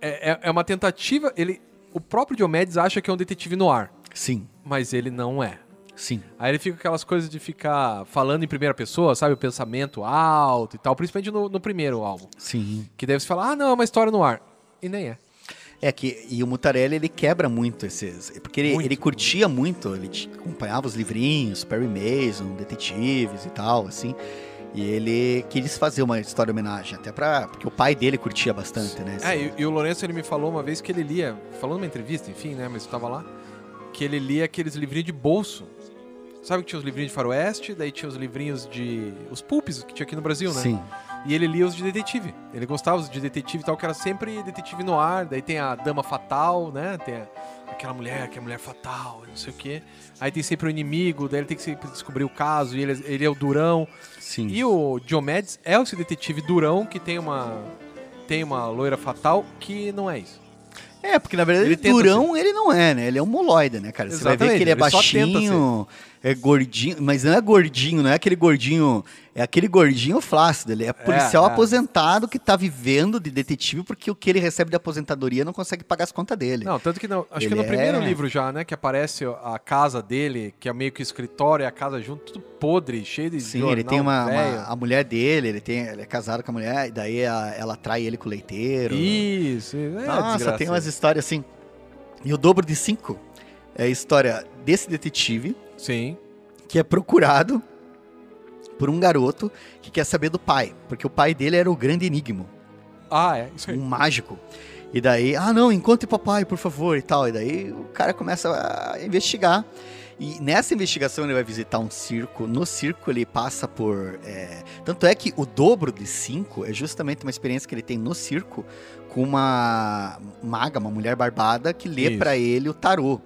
É, é, é uma tentativa. Ele, o próprio Diomedes acha que é um detetive no ar. Sim. Mas ele não é. Sim. Aí ele fica com aquelas coisas de ficar falando em primeira pessoa, sabe? O pensamento alto e tal, principalmente no, no primeiro álbum. Sim. Que deve se falar, ah, não, é uma história no ar. E nem é. É que e o Mutarelli ele quebra muito esses, porque ele, muito. ele curtia muito, ele acompanhava os livrinhos, Perry Mason, detetives e tal, assim. E ele quis fazer uma história homenagem, até para porque o pai dele curtia bastante, né? É, e, e, o Lourenço ele me falou uma vez que ele lia, falando numa entrevista, enfim, né, mas eu tava lá, que ele lia aqueles livrinhos de bolso Sabe que tinha os livrinhos de faroeste, daí tinha os livrinhos de... Os pulpes que tinha aqui no Brasil, né? Sim. E ele lia os de detetive. Ele gostava de detetive e tal, que era sempre detetive no ar. Daí tem a dama fatal, né? Tem a, aquela mulher que é mulher fatal, não sei o quê. Aí tem sempre o inimigo, daí ele tem que sempre descobrir o caso, e ele, ele é o durão. Sim. E o Diomedes é esse detetive durão que tem uma, tem uma loira fatal que não é isso. É, porque na verdade ele durão ele não é, né? Ele é um moloide, né, cara? Você Exatamente, vai ver que ele é ele baixinho, é gordinho, mas não é gordinho, não é aquele gordinho, é aquele gordinho flácido. Ele é, é policial é, é. aposentado que tá vivendo de detetive porque o que ele recebe de aposentadoria não consegue pagar as contas dele. Não, tanto que não, acho ele que no primeiro é livro já, né, que aparece a casa dele, que é meio que o escritório e a casa junto, tudo podre, cheio de Sim, ele tem uma, uma, a mulher dele, ele tem, ele é casado com a mulher e daí a, ela trai ele com o leiteiro. Isso. É Nossa, tem umas histórias assim. E o dobro de cinco é a história desse detetive Sim. Que é procurado por um garoto que quer saber do pai, porque o pai dele era o grande enigma. Ah, é, isso aí. Um mágico. E daí, ah, não, encontre papai, por favor, e tal. E daí o cara começa a investigar. E nessa investigação ele vai visitar um circo. No circo ele passa por. É... Tanto é que o dobro de cinco é justamente uma experiência que ele tem no circo com uma maga, uma mulher barbada, que lê para ele o tarô.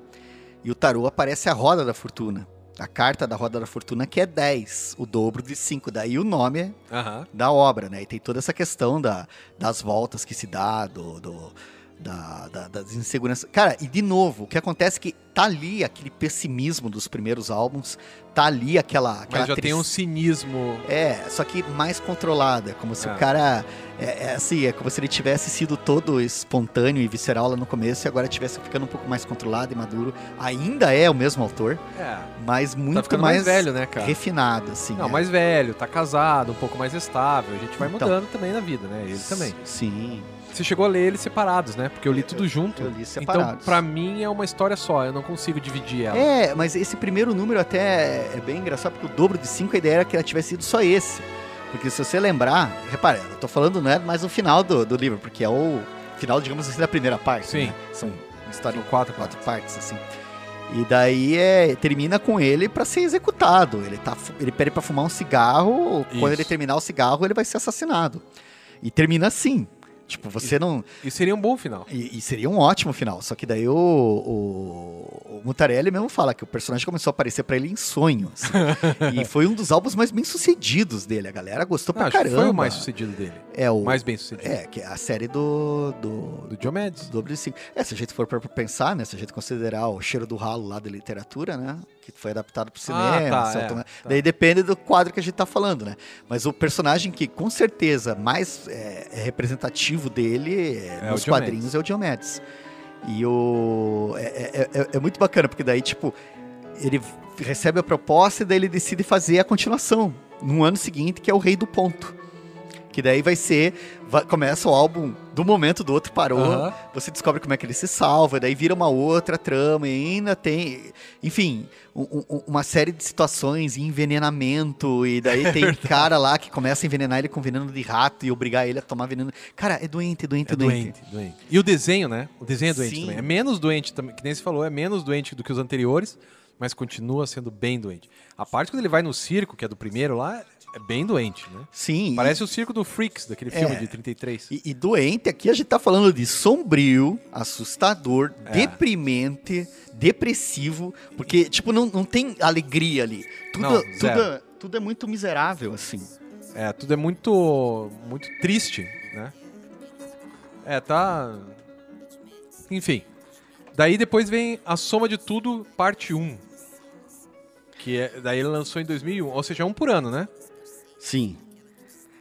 E o tarô aparece a roda da fortuna. A carta da roda da fortuna que é 10, o dobro de 5. Daí o nome uhum. da obra, né? E tem toda essa questão da, das voltas que se dá, do, do da, da, das inseguranças. Cara, e de novo, o que acontece é que tá ali aquele pessimismo dos primeiros álbuns, tá ali aquela. aquela Mas já tem um cinismo. É, só que mais controlado. É como se é. o cara. É, é, assim, é como se ele tivesse sido todo espontâneo e visceral lá no começo e agora tivesse ficando um pouco mais controlado e maduro. Ainda é o mesmo autor, é. mas tá muito tá mais, mais, velho, né, cara? Refinado, assim. Não, é. mais velho, tá casado, um pouco mais estável. A gente vai então, mudando também na vida, né? Ele também. Sim. Você chegou a ler eles separados, né? Porque eu li tudo junto. Eu li separados. Então, pra mim, é uma história só. Eu não consigo dividir ela. É, mas esse primeiro número até é bem engraçado, porque o dobro de 5 a ideia era que ela tivesse sido só esse. Porque se você lembrar, repare, eu tô falando não é mais o final do, do livro, porque é o final, digamos assim, da primeira parte. Sim. Né? São história em quatro, quatro partes, assim. E daí é, termina com ele para ser executado. Ele, tá, ele pede para fumar um cigarro, Isso. quando ele terminar o cigarro, ele vai ser assassinado. E termina assim. Tipo, você e, não. E seria um bom final. E, e, seria um ótimo final. Só que daí o, o, o Mutarelli mesmo fala que o personagem começou a aparecer para ele em sonho. Assim. e *laughs* foi um dos álbuns mais bem sucedidos dele. A galera gostou pra caramba. Foi o mais sucedido dele. É o. Mais bem sucedido. É, que é a série do. Do, do Diomedes. Do Dobro 5. É, se a gente for pra pensar, né? Se a gente considerar o cheiro do ralo lá da literatura, né? Que foi adaptado pro ah, cinema. Ah, tá, é, tá. Daí depende do quadro que a gente tá falando, né? Mas o personagem que com certeza mais é, é representativo dele é, nos quadrinhos é o Diomedes. E o. É, é, é, é, muito bacana, porque daí, tipo, ele recebe a proposta e daí ele decide fazer a continuação. No ano seguinte, que é o Rei do Ponto. Que daí vai ser. Vai, começa o álbum do momento do outro parou. Uhum. Você descobre como é que ele se salva, daí vira uma outra trama e ainda tem. Enfim, um, um, uma série de situações, envenenamento, e daí é tem verdade. cara lá que começa a envenenar ele com veneno de rato e obrigar ele a tomar veneno. Cara, é doente, doente, é doente. doente, doente. E o desenho, né? O desenho é doente Sim. também. É menos doente, que nem você falou, é menos doente do que os anteriores, mas continua sendo bem doente. A parte quando ele vai no circo, que é do primeiro lá, é bem doente, né? Sim. Parece e... o Circo do Freaks, daquele filme é. de 33. E, e, doente, aqui a gente tá falando de sombrio, assustador, é. deprimente, depressivo, porque, tipo, não, não tem alegria ali. Tudo, não, tudo, é, tudo é muito miserável, assim. É, tudo é muito, muito triste, né? É, tá... Enfim. Daí depois vem A Soma de Tudo, parte 1. Que é, daí ele lançou em 2001, ou seja, um por ano, né? Sim.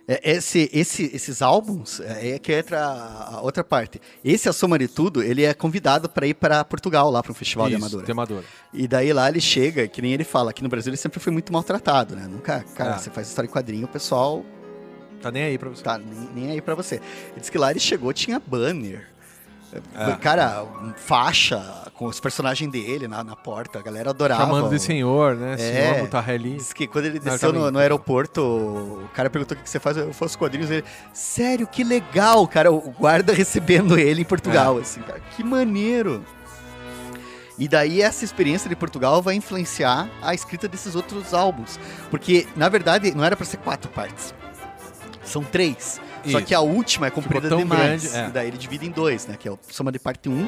É, esse, esse, esses álbuns, é, é que entra a outra parte. Esse, a soma de tudo, ele é convidado para ir para Portugal, lá para o Festival Isso, de Amadora. de Amadora. E daí lá ele chega, que nem ele fala, aqui no Brasil ele sempre foi muito maltratado, né? Nunca, cara, ah. você faz história em quadrinho, o pessoal... Tá nem aí para você. Tá nem, nem aí para você. Ele disse que lá ele chegou, tinha banner, é. Cara, faixa com os personagens dele na, na porta, a galera adorava. Chamando de senhor, né? É, senhor Mutarelli. Diz que quando ele desceu no, no, aeroporto, o cara perguntou o que, você faz, eu faço quadrinhos. Ele, sério, que legal, cara, o guarda *laughs* recebendo ele em Portugal, é. assim, cara, que maneiro. E daí essa experiência de Portugal vai influenciar a escrita desses outros álbuns. Porque, na verdade, não era para ser quatro partes. São três. Só que a última é comprida demais. Grande, é. E daí ele divide em dois, né? Que é o soma de parte 1 um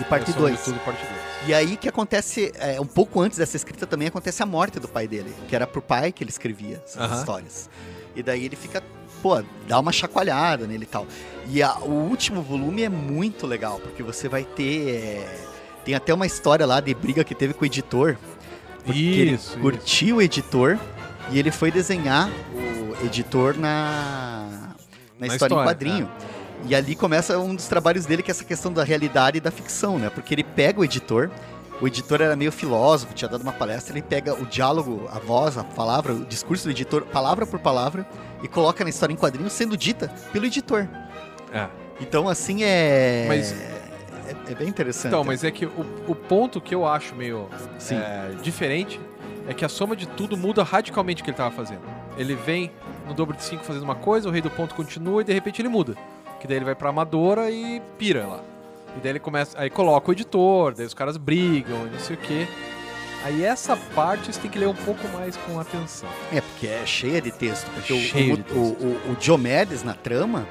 e parte 2. Tudo parte dois. E aí que acontece, é, um pouco antes dessa escrita também acontece a morte do pai dele, que era pro pai que ele escrevia essas histórias. E daí ele fica, pô, dá uma chacoalhada nele e tal. E a, o último volume é muito legal, porque você vai ter. É, tem até uma história lá de briga que teve com o editor. Porque isso, ele curtiu isso. o editor e ele foi desenhar o editor na na, na história, história, em quadrinho. É. E ali começa um dos trabalhos dele, que é essa questão da realidade e da ficção, né? Porque ele pega o editor, o editor era meio filósofo, tinha dado uma palestra, ele pega o diálogo, a voz, a palavra, o discurso do editor, palavra por palavra, e coloca na história em quadrinho sendo dita pelo editor. É. Então, assim, é. Mas... É, é bem interessante. Então, mas é que o, o ponto que eu acho meio é, diferente é que a soma de tudo muda radicalmente o que ele estava fazendo. Ele vem no dobro de 5 fazendo uma coisa, o rei do ponto continua e de repente ele muda. Que daí ele vai pra amadora e pira lá. E daí ele começa. Aí coloca o editor, daí os caras brigam, não sei o quê. Aí essa parte você tem que ler um pouco mais com atenção. É, porque é cheia de texto. Porque Cheio o, de texto. o, o, o Diomedes, na trama,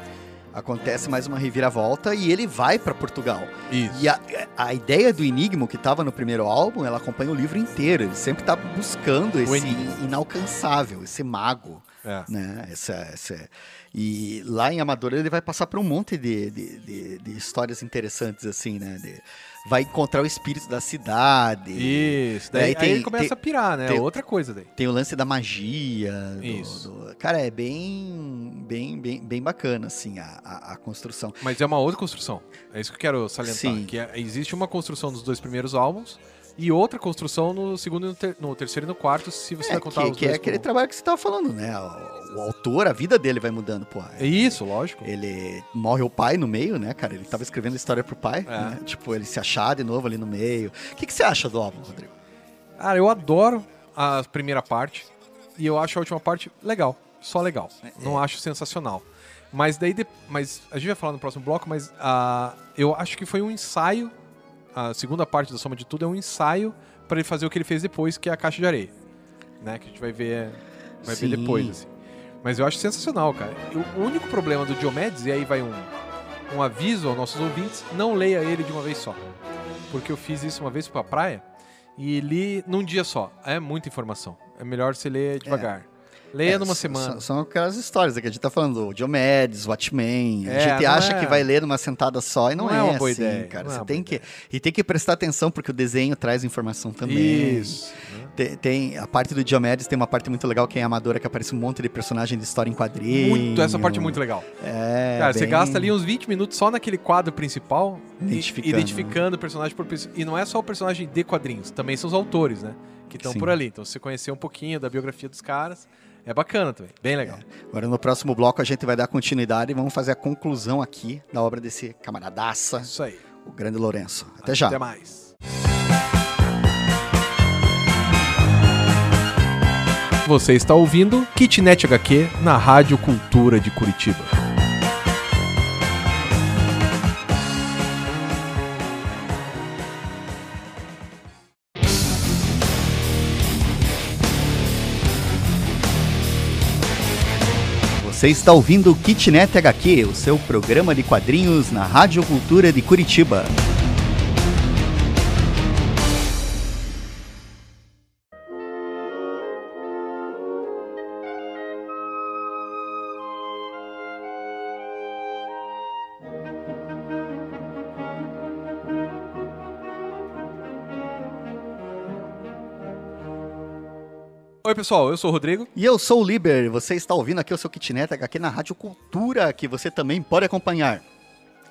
acontece mais uma reviravolta e ele vai pra Portugal. Isso. E a, a ideia do Enigma, que estava no primeiro álbum, ela acompanha o livro inteiro. Ele sempre tá buscando esse inalcançável, esse mago, É. né? Essa, essa... E lá em Amador ele vai passar por um monte de, de, de- de histórias interessantes, assim, né? De- vai encontrar o espírito da cidade. Isso. Daí, Daí aí tem- ele começa tem- a pirar, né? tem- Outra coisa daí. Tem o lance da magia. do- Isso. do- Cara, é bem, bem, bem, bem bacana, assim, a, a, a construção. Mas é uma outra construção. É isso que eu quero salientar. Sim. Que é- existe uma construção dos dois primeiros álbuns e outra construção no segundo, no, ter- no terceiro e no quarto, se você É, vai contar que, os que é dois aquele como- trabalho que você tava falando, né? O, o autor, a vida dele vai mudando, pô. É isso, lógico. Ele morre o pai no meio, né, cara? Ele tava escrevendo história pro pai, É. né? Tipo, ele se achar de novo ali no meio. O que, que você acha do álbum, Rodrigo? Cara, eu adoro a primeira parte e eu acho a última parte legal. Só legal. É, Não acho sensacional. Mas daí, de- mas a gente vai falar no próximo bloco, mas ah, eu acho que foi um ensaio. A segunda parte da Soma de Tudo é um ensaio para ele fazer o que ele fez depois, que é a Caixa de Areia. Né? Que a gente vai ver, vai ver depois, assim. Mas eu acho sensacional, cara. O único problema do Diomedes, e aí vai um, um aviso aos nossos ouvintes, não leia ele de uma vez só. Porque eu fiz isso uma vez pra praia e li num dia só. É muita informação. É melhor você ler devagar. Leia É, numa semana. São, aquelas histórias que a gente tá falando, o Diomedes, Watchmen. a É, gente não acha é- que vai ler numa sentada só e não, Não é é, uma boa assim, ideia, cara. é Você tem boa que, ideia. e tem que prestar atenção porque o desenho traz informação também. Isso. né? Tem, tem- a parte do Diomedes tem uma parte muito legal que é Amadora, que aparece um monte de personagem de história em quadrinho. Muito, essa parte é muito legal. É, Cara, você bem- gasta ali uns 20 minutos só naquele quadro principal, Identificando, identificando o personagem por E não é só o personagem de quadrinhos, também são os autores, né? Que estão por ali. Então, você conhecer um pouquinho da biografia dos caras, é bacana também. Bem legal. Agora no próximo bloco a gente vai dar continuidade e vamos fazer a conclusão aqui da obra desse camaradaça, Isso aí. o grande Lourenço. Até já. Até mais. Você está ouvindo Kitnet HQ na Rádio Cultura de Curitiba. Você está ouvindo Kitnet HQ, o seu programa de quadrinhos na Rádio Cultura de Curitiba. Oi, pessoal, eu sou o Rodrigo. E eu sou o Liber, você está ouvindo aqui o seu Kitnet HQ na Rádio Cultura, que você também pode acompanhar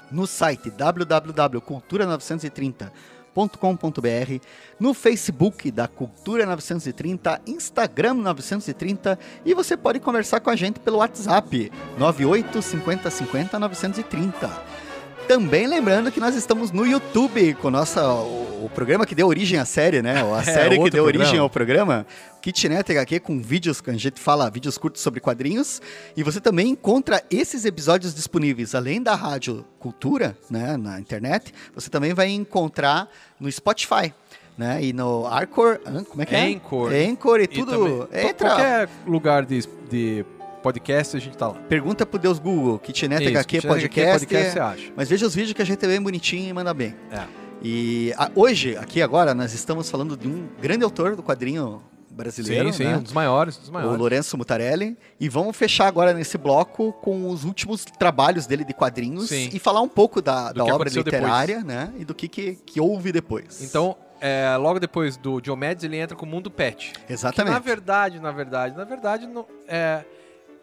no site www.cultura930.com.br, no Facebook da Cultura 930, Instagram 930 e você pode conversar com a gente pelo WhatsApp 98 50 50 930. Também lembrando que nós estamos no YouTube com nossa, o, o programa que deu origem à série, né? A *laughs* série que outro deu origem programa. ao programa, Kitnet HQ, com vídeos que a gente fala, vídeos curtos sobre quadrinhos. E você também encontra esses episódios disponíveis, além da Rádio Cultura, né, na internet, você também vai encontrar no Spotify. Né? E no Arcor, como é que é? Anchor. Anchor e E tudo. também- Entra, Qualquer lugar de, de podcast, a gente tá lá. pergunta pro Deus Google, Kitnet Isso, HQ Kitnet Podcast. podcast você acha. Mas veja os vídeos que a gente vê bonitinho e manda bem. É. E a- hoje, aqui agora, nós estamos falando de um grande autor do quadrinho brasileiro, Sim, sim, né? um dos maiores, um dos o maiores. Lourenço Mutarelli. E vamos fechar agora nesse bloco com os últimos trabalhos dele de quadrinhos Sim. e falar um pouco da, da que obra literária, né? E do que, que, que houve depois. Então, é, logo depois do Diomedes, ele entra com o Mundo Pet. Que, Exatamente. na verdade, na verdade, na verdade, é,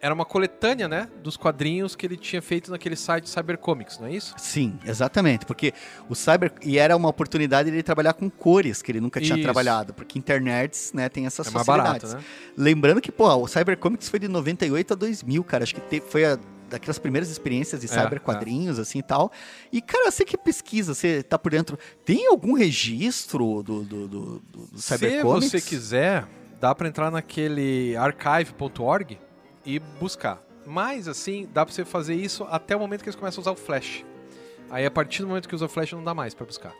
era uma coletânea, né, dos quadrinhos que ele tinha feito naquele site Cybercomics, não é isso? Sim, exatamente, porque o Cyber e era uma oportunidade de ele trabalhar com cores que ele nunca tinha Isso. trabalhado, porque internets, né, tem essas é facilidades. barato, né? Lembrando que, pô, o Cybercomics foi de 98 a 2000, cara, acho que te- foi a daquelas primeiras experiências de É, cyber quadrinhos assim e tal. E cara, você que pesquisa, você tá por dentro, tem algum registro do do, do, do- do Se Cybercomics? você quiser, dá pra entrar naquele archive.org e buscar. Mas, assim, dá pra você fazer isso até o momento que eles começam a usar o Flash. Aí, a partir do momento que usa o Flash, não dá mais pra buscar.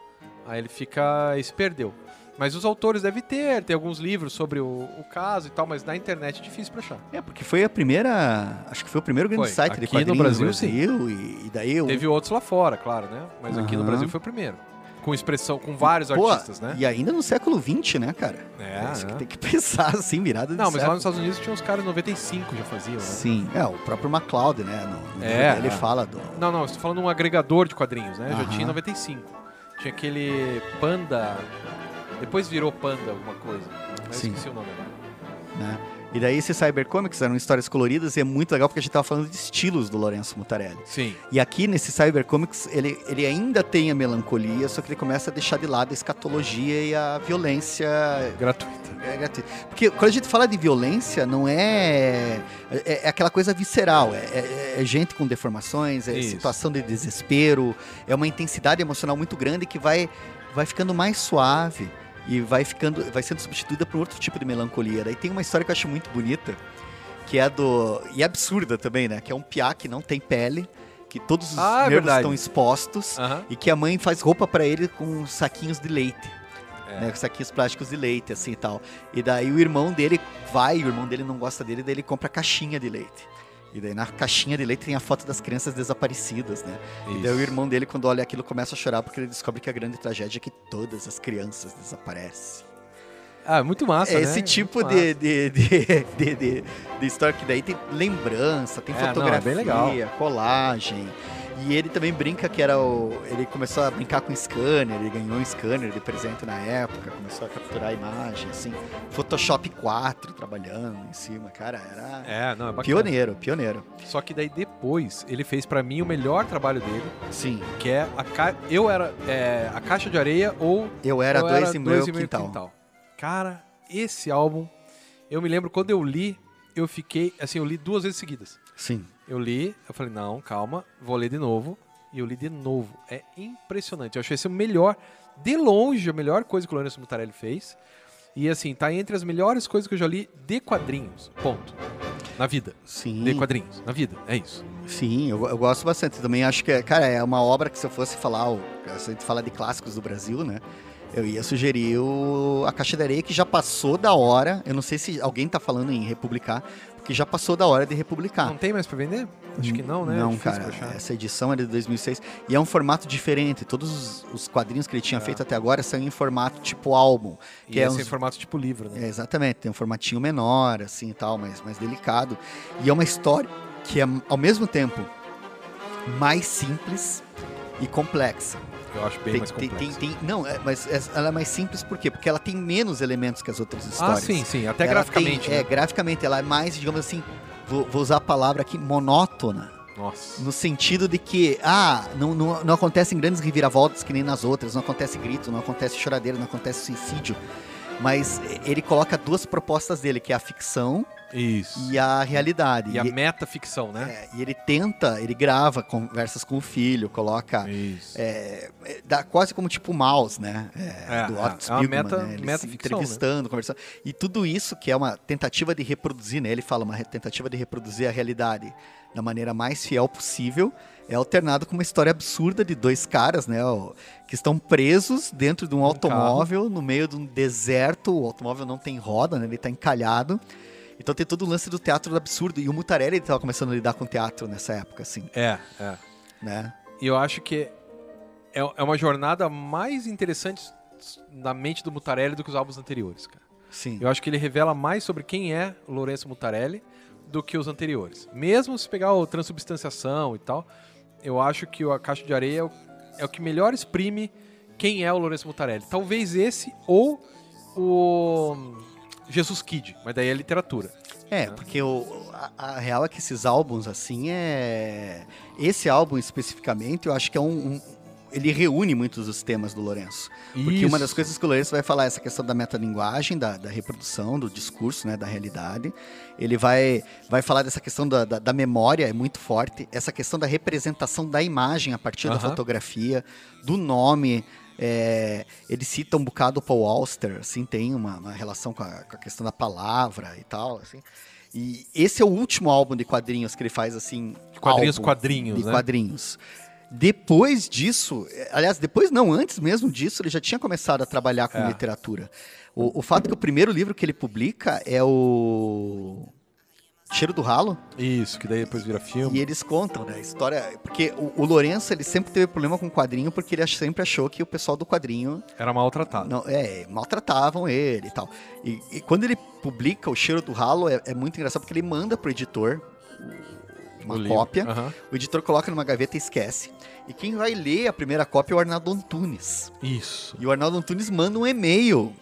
Aí ele fica... e se perdeu. Mas os autores devem ter, tem alguns livros sobre o, o, caso e tal, mas na internet é difícil pra achar. É, porque foi a primeira. Acho que foi o primeiro grande foi. site aqui de quadrinhos no Brasil, Brasil e, e, daí. Eu... Teve outros lá fora, claro, né? Mas aqui no Brasil foi o primeiro. Com expressão, com vários Pô, artistas, né? E ainda no século XX, né, cara? É. é isso que tem que *laughs* pensar assim, virada de Não, mas século. lá nos Estados Unidos tinha uns caras 95 já faziam, né? Sim, é, o próprio MacLeod, né? No, no é, ele é. fala do. Não, não, estou falando de um agregador de quadrinhos, né? Já tinha 95. Tinha aquele Panda depois virou Panda alguma coisa. Mas Sim. esqueci o nome agora. Né? E daí esses cybercomics eram histórias coloridas e é muito legal porque a gente estava falando de estilos do Lourenço Mutarelli. Sim. E aqui nesse cybercomics ele, ele ainda tem a melancolia, só que ele começa a deixar de lado a escatologia e a violência gratuita. É gratuita. Porque quando a gente fala de violência, não é é, é aquela coisa visceral, é, é, é, gente com deformações, é Isso. situação de desespero, é uma intensidade emocional muito grande que vai vai ficando mais suave e vai ficando, vai sendo substituída por outro tipo de melancolia. Daí tem uma história que eu acho muito bonita, que é do e é absurda também, né? Que é um piá que não tem pele, que todos os ah, é nervos estão expostos uhum. e que a mãe faz roupa para ele com saquinhos de leite. É. Né, saquinhos plásticos de leite, assim e tal. E daí o irmão dele vai, o irmão dele não gosta dele, daí ele compra caixinha de leite. E daí na caixinha de leite tem a foto das crianças desaparecidas, né? Isso. E daí o irmão dele, quando olha aquilo, começa a chorar porque ele descobre que a grande tragédia é que todas as crianças desaparecem. Ah, muito massa, é Esse né? tipo de, de, de, de, de, de, história que daí tem lembrança, tem é, fotografia, não, é colagem. E ele também brinca que era o. Ele começou a brincar com scanner, ele ganhou um scanner de presente na época, começou a capturar a imagem, assim. Photoshop 4 trabalhando em cima, cara, era. É, não, é bacana. Pioneiro, pioneiro. Só que daí depois ele fez para mim o melhor trabalho dele. Sim. Que é a ca... Eu era é, a caixa de areia ou. Eu era eu dois, era e, dois e meio quintal. quintal. Cara, esse álbum, eu me lembro quando eu li, eu fiquei. Assim, eu li duas vezes seguidas. Sim. Eu li, eu falei, não, calma, vou ler de novo. E eu li de novo. É impressionante. Eu achei esse o melhor, de longe, a melhor coisa que o Lourenço Mutarelli fez. E assim, tá entre as melhores coisas que eu já li de quadrinhos. Ponto. Na vida. Sim. De quadrinhos. Na vida. É isso. Sim, eu, eu gosto bastante. Também acho que, cara, é uma obra que se eu fosse falar, se a gente falar de clássicos do Brasil, né? Eu ia sugerir o, a Caixa de Areia, que já passou da hora. Eu não sei se alguém tá falando em republicar, que já passou da hora de republicar. Não tem mais para vender? Acho que não, né? Não, é cara. Essa edição é de 2006 e é um formato diferente. Todos os quadrinhos que ele tinha é. feito até agora são em formato tipo álbum. Que e é uns... em formato tipo livro, né? É, exatamente. Tem um formatinho menor, assim e tal, mas mais delicado. E é uma história que é, ao mesmo tempo, mais simples e complexa. Eu acho bem tem, mais complexa. Tem, tem, não, é, mas ela é mais simples por quê? Porque ela tem menos elementos que as outras ah, histórias. Ah, sim, sim. Até ela graficamente. Tem, é, né? É, graficamente ela é mais, digamos assim, vou, vou usar a palavra aqui, monótona. Nossa. No sentido de que, ah, não, não, não acontecem grandes reviravoltas que nem nas outras, não acontece grito, não acontece choradeira, não acontece suicídio. Mas ele coloca duas propostas dele, que é a ficção isso. E a realidade. E, a metaficção, né? É, e ele tenta, ele grava conversas com o filho, coloca. Isso. É, é dá quase como tipo mouse, né? É, é do Otto Spiegelman, é meta, né? Ele meta ficção, entrevistando, né? conversando. E tudo isso que é uma tentativa de reproduzir, né? Ele fala, uma tentativa de reproduzir a realidade da maneira mais fiel possível é alternado com uma história absurda de dois caras, né? Que estão presos dentro de um, um automóvel carro. no meio de um deserto. O automóvel não tem roda, né? Ele está encalhado. Então tem todo o lance do teatro do absurdo. E o Mutarelli estava começando a lidar com teatro nessa época, assim. É, é. Né? E eu acho que é, é uma jornada mais interessante na mente do Mutarelli do que os álbuns anteriores, cara. Sim. Eu acho que ele revela mais sobre quem é o Lourenço Mutarelli do que os anteriores. Mesmo se pegar o transubstanciação e tal, eu acho que a Caixa de Areia é o, é o que melhor exprime quem é o Lourenço Mutarelli. Talvez esse ou o Jesus Kid, mas daí é literatura. É, né? porque o, a, a, real é que esses álbuns, assim, é. Esse álbum especificamente, eu acho que é um. um ele reúne muitos dos temas do Lourenço. Porque Isso. uma das coisas que o Lourenço vai falar é essa questão da metalinguagem, da, da reprodução, do discurso, né, da realidade. Ele vai, vai falar dessa questão da, da, da memória, é muito forte. Essa questão da representação da imagem a partir uh -huh. da fotografia, do nome, é, ele cita um bocado o Paul Auster, assim, tem uma, uma relação com a, com a, questão da palavra e tal, assim. E esse é o último álbum de quadrinhos que ele faz, assim... Quadrinhos, quadrinhos, De né? quadrinhos. Depois disso, aliás, depois não, antes mesmo disso, ele já tinha começado a trabalhar com É. literatura. O, o fato que o primeiro livro que ele publica é o Cheiro do Ralo, Isso, que daí depois vira filme. e eles contam, né, a história, porque o, o Lourenço, ele sempre teve problema com quadrinho, porque ele sempre achou que o pessoal do quadrinho Era maltratado. não, é, maltratavam ele e tal. E, e quando ele publica o Cheiro do Ralo, é, é muito engraçado, porque ele manda pro editor uma O cópia, Aham. o editor coloca numa gaveta e esquece. E quem vai ler a primeira cópia é o Arnaldo Antunes. Isso. E o Arnaldo Antunes manda um e-mail.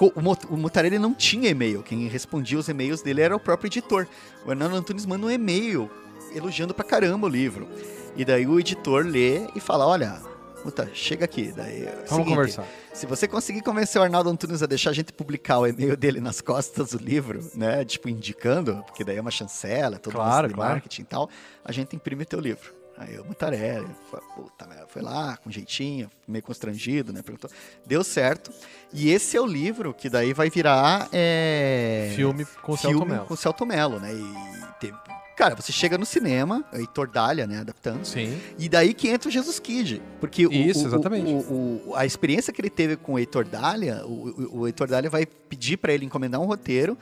O, o Mutarelli não tinha e-mail. Quem respondia os e-mails dele era o próprio editor. O Arnaldo Antunes manda um e-mail elogiando pra caramba o livro. E daí o editor lê e fala: Olha, Muta, chega aqui. Daí, é o Vamos seguinte, conversar. Se você conseguir convencer o Arnaldo Antunes a deixar a gente publicar o e-mail dele nas costas do livro, né? Tipo, indicando, porque daí é uma chancela, todo Claro, claro. marketing e tal, a gente imprime teu livro. Aí o Mutarelli, foi, puta merda, foi lá com jeitinho, meio constrangido, né? Perguntou. Deu certo. E esse é o livro que daí vai virar. é, Filme com o Celto Mello. com o Celto Mello, né? E teve- Cara, você chega no cinema, Heitor Dália, né, adaptando, Sim. e daí que entra o Jesus Kid. Porque o- Isso, o, exatamente. o- a experiência que ele teve com o Heitor Dália, o, o, o Heitor Dália vai pedir pra ele encomendar um roteiro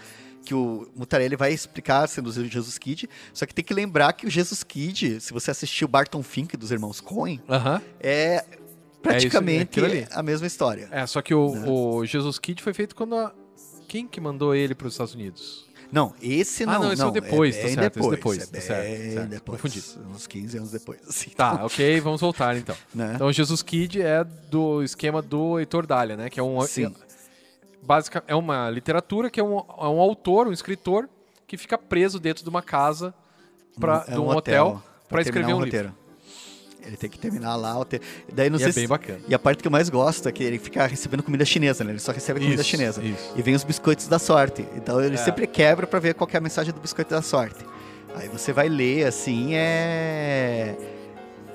que o Mutarelli vai explicar sendo o Jesus Kid. Só que tem que lembrar que o Jesus Kid, se você assistiu Barton Fink dos irmãos Coen, Aham. é praticamente aquilo ali. a mesma história. É, só que o, Né? o Jesus Kid foi feito quando a... Quem que mandou ele para os Estados Unidos? Não, esse Ah, não. não, esse é o depois, é tá certo, depois, depois, é tá certo, bem certo, depois, confundi. uns 15 anos depois. Assim, Tá, ok, vamos voltar então. *laughs* né? Então, Jesus Kid é do esquema do Heitor Dália, né? Que é um... Sim. Básica, é uma literatura que é um, é um autor, um escritor, que fica preso dentro de uma casa, pra, É de um hotel, para terminar escrever um livro. roteiro. Ele tem que terminar lá roteiro. Daí não E sei é se- bem bacana. E a parte que eu mais gosto é que ele fica recebendo comida chinesa, né? Ele só recebe comida Isso, chinesa. isso. E vem os biscoitos da sorte. Então ele É. sempre quebra pra ver qual é a mensagem do biscoito da sorte. Aí você vai ler assim, é.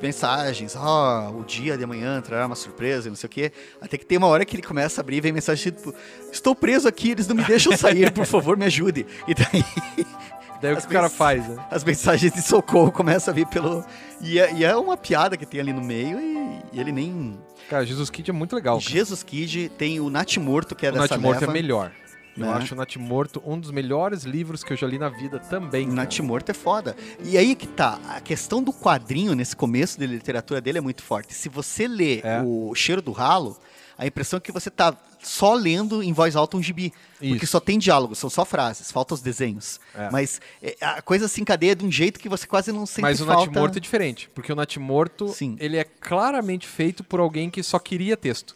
Mensagens, ó, o dia de amanhã trará uma surpresa e não sei o quê. Até que tem uma hora que ele começa a abrir e vem mensagem tipo: Estou preso aqui, eles não me deixam sair, por favor, me ajude. E daí *laughs* Daí o que o cara faz, né? as mensagens de socorro começam a vir pelo. E é, e é uma piada que tem ali no meio e, e ele nem. Cara, Jesus Kid é muito legal. cara. Jesus Kid tem o Nat Morto, que é O dessa Nath Morto leva. é melhor. Eu né? acho o Nath Morto um dos melhores livros que eu já li na vida também. O cara. Nat Morto é foda. E aí que tá, a questão do quadrinho nesse começo da literatura dele é muito forte. Se você lê É. o Cheiro do Ralo, a impressão é que você tá só lendo em voz alta um gibi. Porque Isso. só tem diálogo, são só frases, faltam os desenhos. É. Mas é, a coisa se encadeia de um jeito que você quase não sente Mas o falta. Nath Morto é diferente, porque o Nath Morto, Sim. ele é claramente feito por alguém que só queria texto.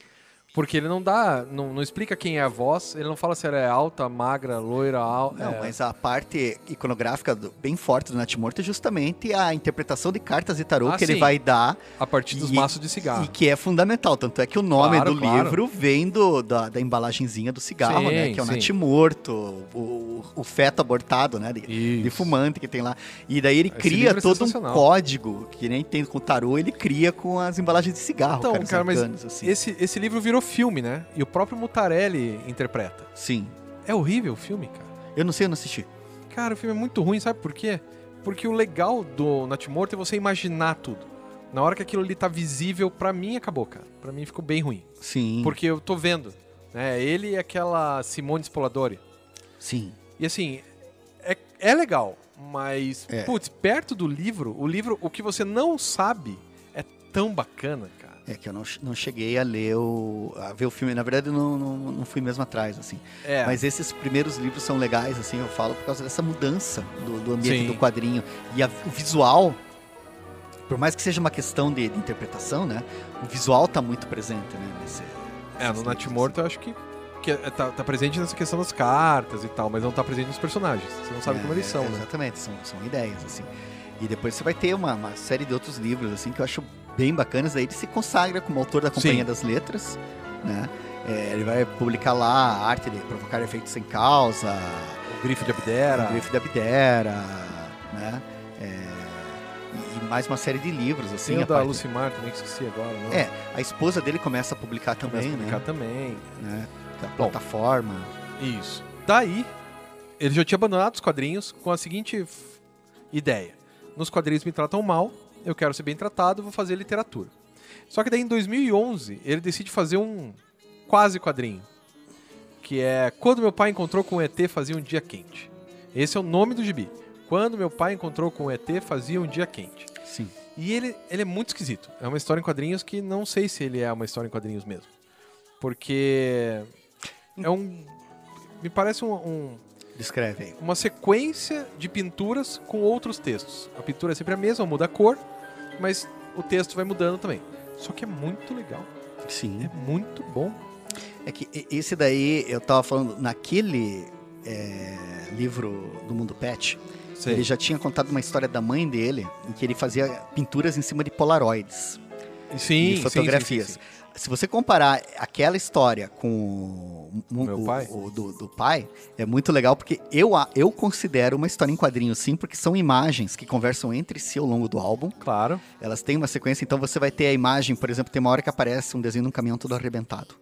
Porque ele não dá, não, não explica quem é a voz, ele não fala se ela é alta, magra, loira, alta. Não, mas a parte iconográfica do- bem forte do Nat Morto é justamente a interpretação de cartas de tarô Ah, que ele sim. vai dar a partir dos e- maços de cigarro. e que é fundamental. Tanto é que o nome Claro, do claro. livro vem do, da, da embalagenzinha do cigarro, Sim, né? Que é o sim. Nat Morto, o, o feto abortado, né? De, de fumante que tem lá. E daí ele Esse cria é todo um código, que nem tem com o tarô, ele cria com as embalagens de cigarro, Então, cara, cara, mas assim. esse, esse livro virou filme, né? E o próprio Mutarelli interpreta. Sim. É horrível o filme, cara. Eu não sei, eu não assisti. Cara, o filme é muito ruim, sabe por quê? Porque o legal do Nath Morto é você imaginar tudo. Na hora que aquilo ali tá visível, pra mim acabou, cara. Pra mim ficou bem ruim. Sim. Porque eu tô vendo. Né? Ele e aquela Simone Spoladori. Sim. E assim, é, é legal, mas, É. putz, perto do livro, o livro, o que você não sabe é tão bacana, cara. É que eu não, não cheguei a ler o. a ver o filme. Na verdade, eu não, não, não fui mesmo atrás, assim. É, Mas esses primeiros livros são legais, assim, eu falo por causa dessa mudança do, do ambiente Sim. do quadrinho. E a- o visual, por mais que seja uma questão de, de interpretação, né? O visual tá muito presente, né? Nesse, é, no livros, Morto eu acho que, que é- tá, tá presente nessa questão das cartas e tal, mas não tá presente nos personagens. Você não sabe É, como eles são, é, né? Exatamente, são, são ideias, assim. E depois você vai ter uma, uma série de outros livros, assim, que eu acho bem bacanas. Aí ele se consagra como autor da Companhia Sim. das Letras, né? É, ele vai publicar lá a arte de provocar efeitos sem causa, O Grifo de Abdera. o Grife da Bidera, né? É, e- mais uma série de livros, assim. Tem o da parte- Lucimar também, que esqueci agora. Não? É, a esposa dele começa a publicar Começa também, a publicar né? também. né? Da Bom. plataforma. Isso. Daí, ele já tinha abandonado os quadrinhos com a seguinte ideia. Nos quadrinhos me tratam mal, eu quero ser bem tratado, vou fazer literatura. Só que daí em 2011 ele decide fazer um quase quadrinho, que é Quando meu pai encontrou com o ET fazia um dia quente. Esse é o nome do gibi. Quando meu pai encontrou com o ET fazia um dia quente. Sim. E ele, ele é muito esquisito. É uma história em quadrinhos que não sei se ele é uma história em quadrinhos mesmo. Porque é um. Me parece um, um Descreve aí. uma sequência de pinturas com outros textos. A pintura é sempre a mesma, muda a cor, mas o texto vai mudando também. Só que é muito legal. Sim. É muito bom. É que e- esse daí, eu tava falando, naquele é, livro do Mundo Pet, ele já tinha contado uma história da mãe dele, em que ele fazia pinturas em cima de polaroids. sim, de fotografias. sim, sim, sim. Se você comparar aquela história com o, Meu o- pai? o do, do pai, é muito legal porque eu, eu considero uma história em quadrinho sim, porque são imagens que conversam entre si ao longo do álbum. Claro. Elas têm uma sequência, então você vai ter a imagem, por exemplo, tem uma hora que aparece um desenho de um caminhão todo arrebentado.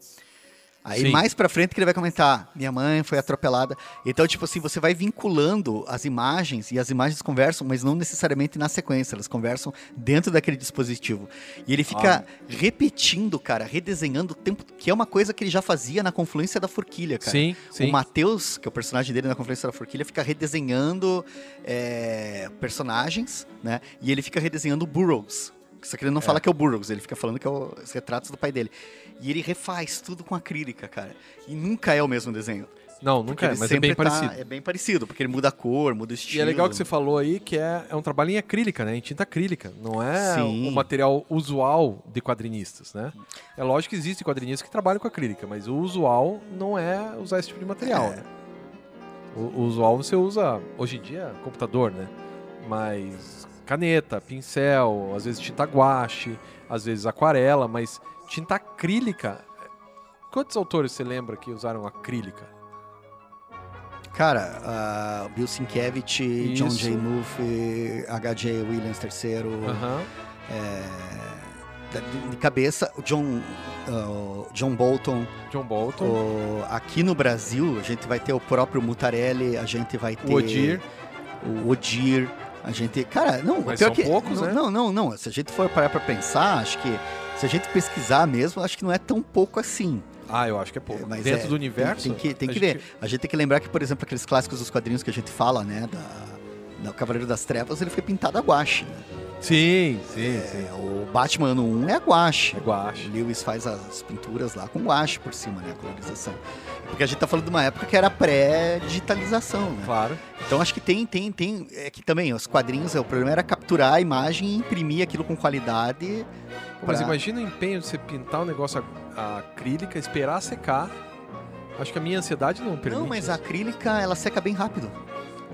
Aí Sim. mais pra frente que ele vai comentar, minha mãe foi atropelada. Então, tipo assim, você vai vinculando as imagens e as imagens conversam, mas não necessariamente na sequência, elas conversam dentro daquele dispositivo. E ele fica repetindo, cara, redesenhando o tempo, que é uma coisa que ele já fazia na Confluência da Forquilha, cara. Sim, sim. O Matheus, que é o personagem dele na Conferência da Forquilha, fica redesenhando é, personagens, né? E ele fica redesenhando Burroughs. Só que ele não fala que é o Burroughs, ele fica falando que é o- os retratos do pai dele. E ele refaz tudo com acrílica, cara. E nunca é o mesmo desenho. Não, nunca é, mas é bem tá- parecido. É bem parecido, porque ele muda a cor, muda o E estilo. é legal que você falou aí que é, é um trabalho em acrílica, né? Em tinta acrílica. Não é Sim. o material usual de quadrinistas, né? É lógico que existem quadrinistas que trabalham com acrílica, mas o usual não é usar esse tipo de material, É. né? O, o usual você usa, hoje em dia, computador, né? Mas caneta, pincel, às vezes tinta guache, às vezes aquarela, mas tinta acrílica... Quantos autores você lembra que usaram acrílica? Cara, ah, Bill Sienkiewicz, John. J. Murphy, H.J. Williams III, Aham. é, de- cabeça, o John, o John Bolton, John Bolton, O- aqui no Brasil, a gente vai ter o próprio Mutarelli, a gente vai ter o Odir. o Odir, a gente, cara, não, o Mas pior são que poucos, não, né? não, não, não, se a gente for parar para pensar, acho que se a gente pesquisar mesmo, acho que não é tão pouco assim. Ah, eu acho que é pouco. Mas Dentro é, do universo. Tem, tem que, tem que gente- ver. A gente tem que lembrar que, por exemplo, aqueles clássicos dos quadrinhos que a gente fala, né, da, da Cavaleiro das Trevas, ele foi pintado a guache. né? Sim, sim, sim. É, o Batman ano 1 é guache. É O guache. Lewis faz as pinturas lá com guache por cima, né? A colorização. Porque a gente tá falando de uma época que era pré-digitalização, né? Claro. Então acho que tem, tem, tem. É que também, os quadrinhos, é, o problema era capturar a imagem e imprimir aquilo com qualidade. Mas pra- imagina o empenho de você pintar um negócio acrílica, esperar secar. Acho que a minha ansiedade não permite. Não, mas isso. a acrílica ela seca bem rápido.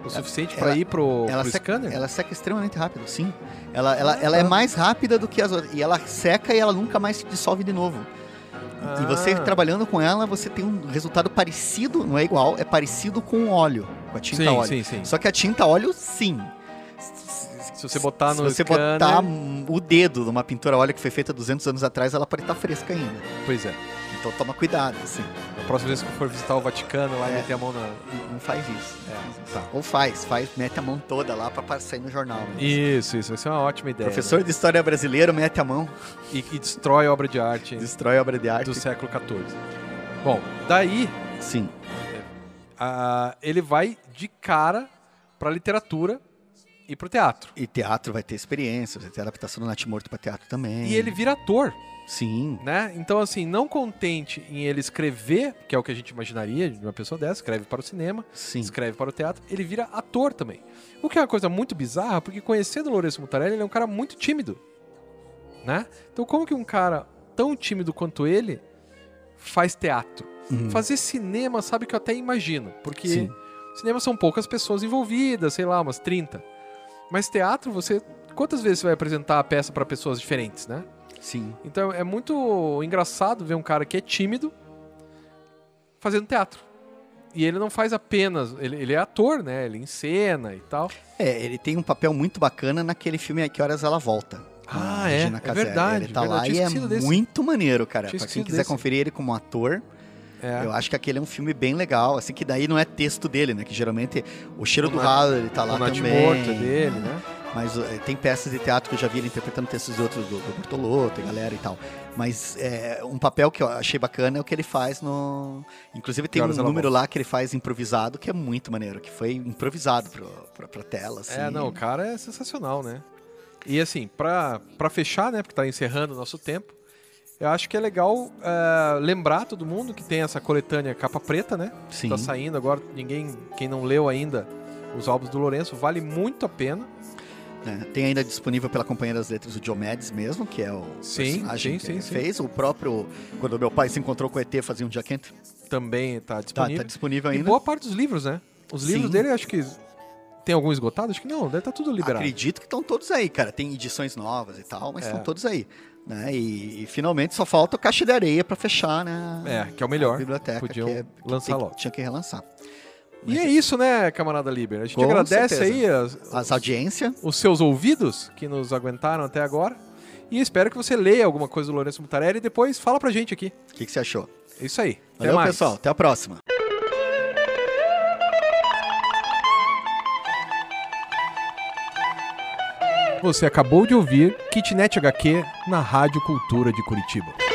O suficiente pra ir pro, Ela pro seca, scanner? ela seca extremamente rápido, sim. Ela, ela, Ah, ela é tá. mais rápida do que as outras. E ela seca e ela nunca mais se dissolve de novo. E você Ah. trabalhando com ela, você tem um resultado parecido, não é igual, é parecido com o óleo, com a tinta Sim, óleo. sim, sim. Só que a tinta óleo, sim. Se você botar Se no você scanner... botar o dedo numa pintura óleo que foi feita 200 anos atrás, ela pode estar fresca ainda. Pois é. Então toma cuidado, assim. A próxima vez que for visitar o Vaticano lá É. meter a mão na... Não- Não faz isso. É, tá. Ou faz, faz, mete a mão toda lá pra sair no jornal. né? Isso, isso. Vai ser uma ótima ideia. Professor de História Brasileira, mete a mão, né? E, e destrói a obra de arte destrói obra de arte. do século XIV. Bom, daí Sim. ah, ele vai de cara pra literatura e pro teatro. E teatro vai ter experiência, vai ter adaptação do Natimorto pra teatro também. E ele vira ator, Sim. né? Então, assim, não contente em ele escrever, que é o que a gente imaginaria de uma pessoa dessa, escreve para o cinema, Sim. escreve para o teatro, ele vira ator também. O que é uma coisa muito bizarra, porque conhecendo o Lourenço Mutarelli, ele é um cara muito tímido, né? Então, como que um cara tão tímido quanto ele faz teatro? Uhum. Fazer cinema, sabe que eu até imagino, porque Sim. cinema são poucas pessoas envolvidas, sei lá, umas 30. Mas teatro, você. Quantas vezes você vai apresentar a peça para pessoas diferentes, né? Sim. Então é muito engraçado ver um cara que é tímido fazendo teatro. E ele não faz apenas. Ele, ele é ator, né? Ele encena e tal. É, ele tem um papel muito bacana naquele filme A Que Horas Ela Volta. Ah, é? É verdade, Ele tá verdade, lá e é desse. muito maneiro, cara. Pra quem quiser desse. conferir ele como ator, É. eu acho que aquele é um filme bem legal. Assim, que daí não é texto dele, né? Que geralmente o cheiro O do Nat- ralo ele tá lá o Nath também. Morto dele, né? Mas é, tem peças de teatro que eu já vi ele interpretando textos de outros, do, do Bortolotto, galera e tal. Mas é, um papel que eu achei bacana é o que ele faz no. Inclusive tem um número lá que ele faz improvisado que é muito maneiro, que foi improvisado pro, pra, pra tela. Assim. É, não, o cara é sensacional, né? E assim, pra, pra fechar, né? Porque tá encerrando o nosso tempo. Eu acho que é legal uh, lembrar todo mundo que tem essa coletânea capa preta, né? Sim. Tá saindo agora, ninguém, quem não leu ainda os álbuns do Lourenço, vale muito a pena. É, tem ainda disponível pela Companhia das Letras o Diomedes mesmo, que é o sim, personagem sim, que sim, fez. O próprio, quando meu pai se encontrou com o ET, fazia um dia quente. Também está disponível. Tá, tá disponível ainda. E boa parte dos livros, né? Os livros dele, acho que tem algum esgotado? Acho que não, deve estar tá tudo liberado. Acredito que estão todos aí, cara. Tem edições novas e tal, mas estão é. todos aí. Né? E, e, finalmente só falta o Caixa de Areia para fechar, né? É, que é o melhor. A biblioteca. Podiam que é, lançar que logo. Tinha que relançar. Mas e é isso, né, camarada Liber? A gente agradece certeza. aí as, as audiências, os seus ouvidos que nos aguentaram até agora. E espero que você leia alguma coisa do Lourenço Mutarelli e depois fala pra gente aqui. O que, que, você achou? Isso aí. Valeu, até mais. pessoal. Até a próxima. Você acabou de ouvir Kitnet HQ na Rádio Cultura de Curitiba.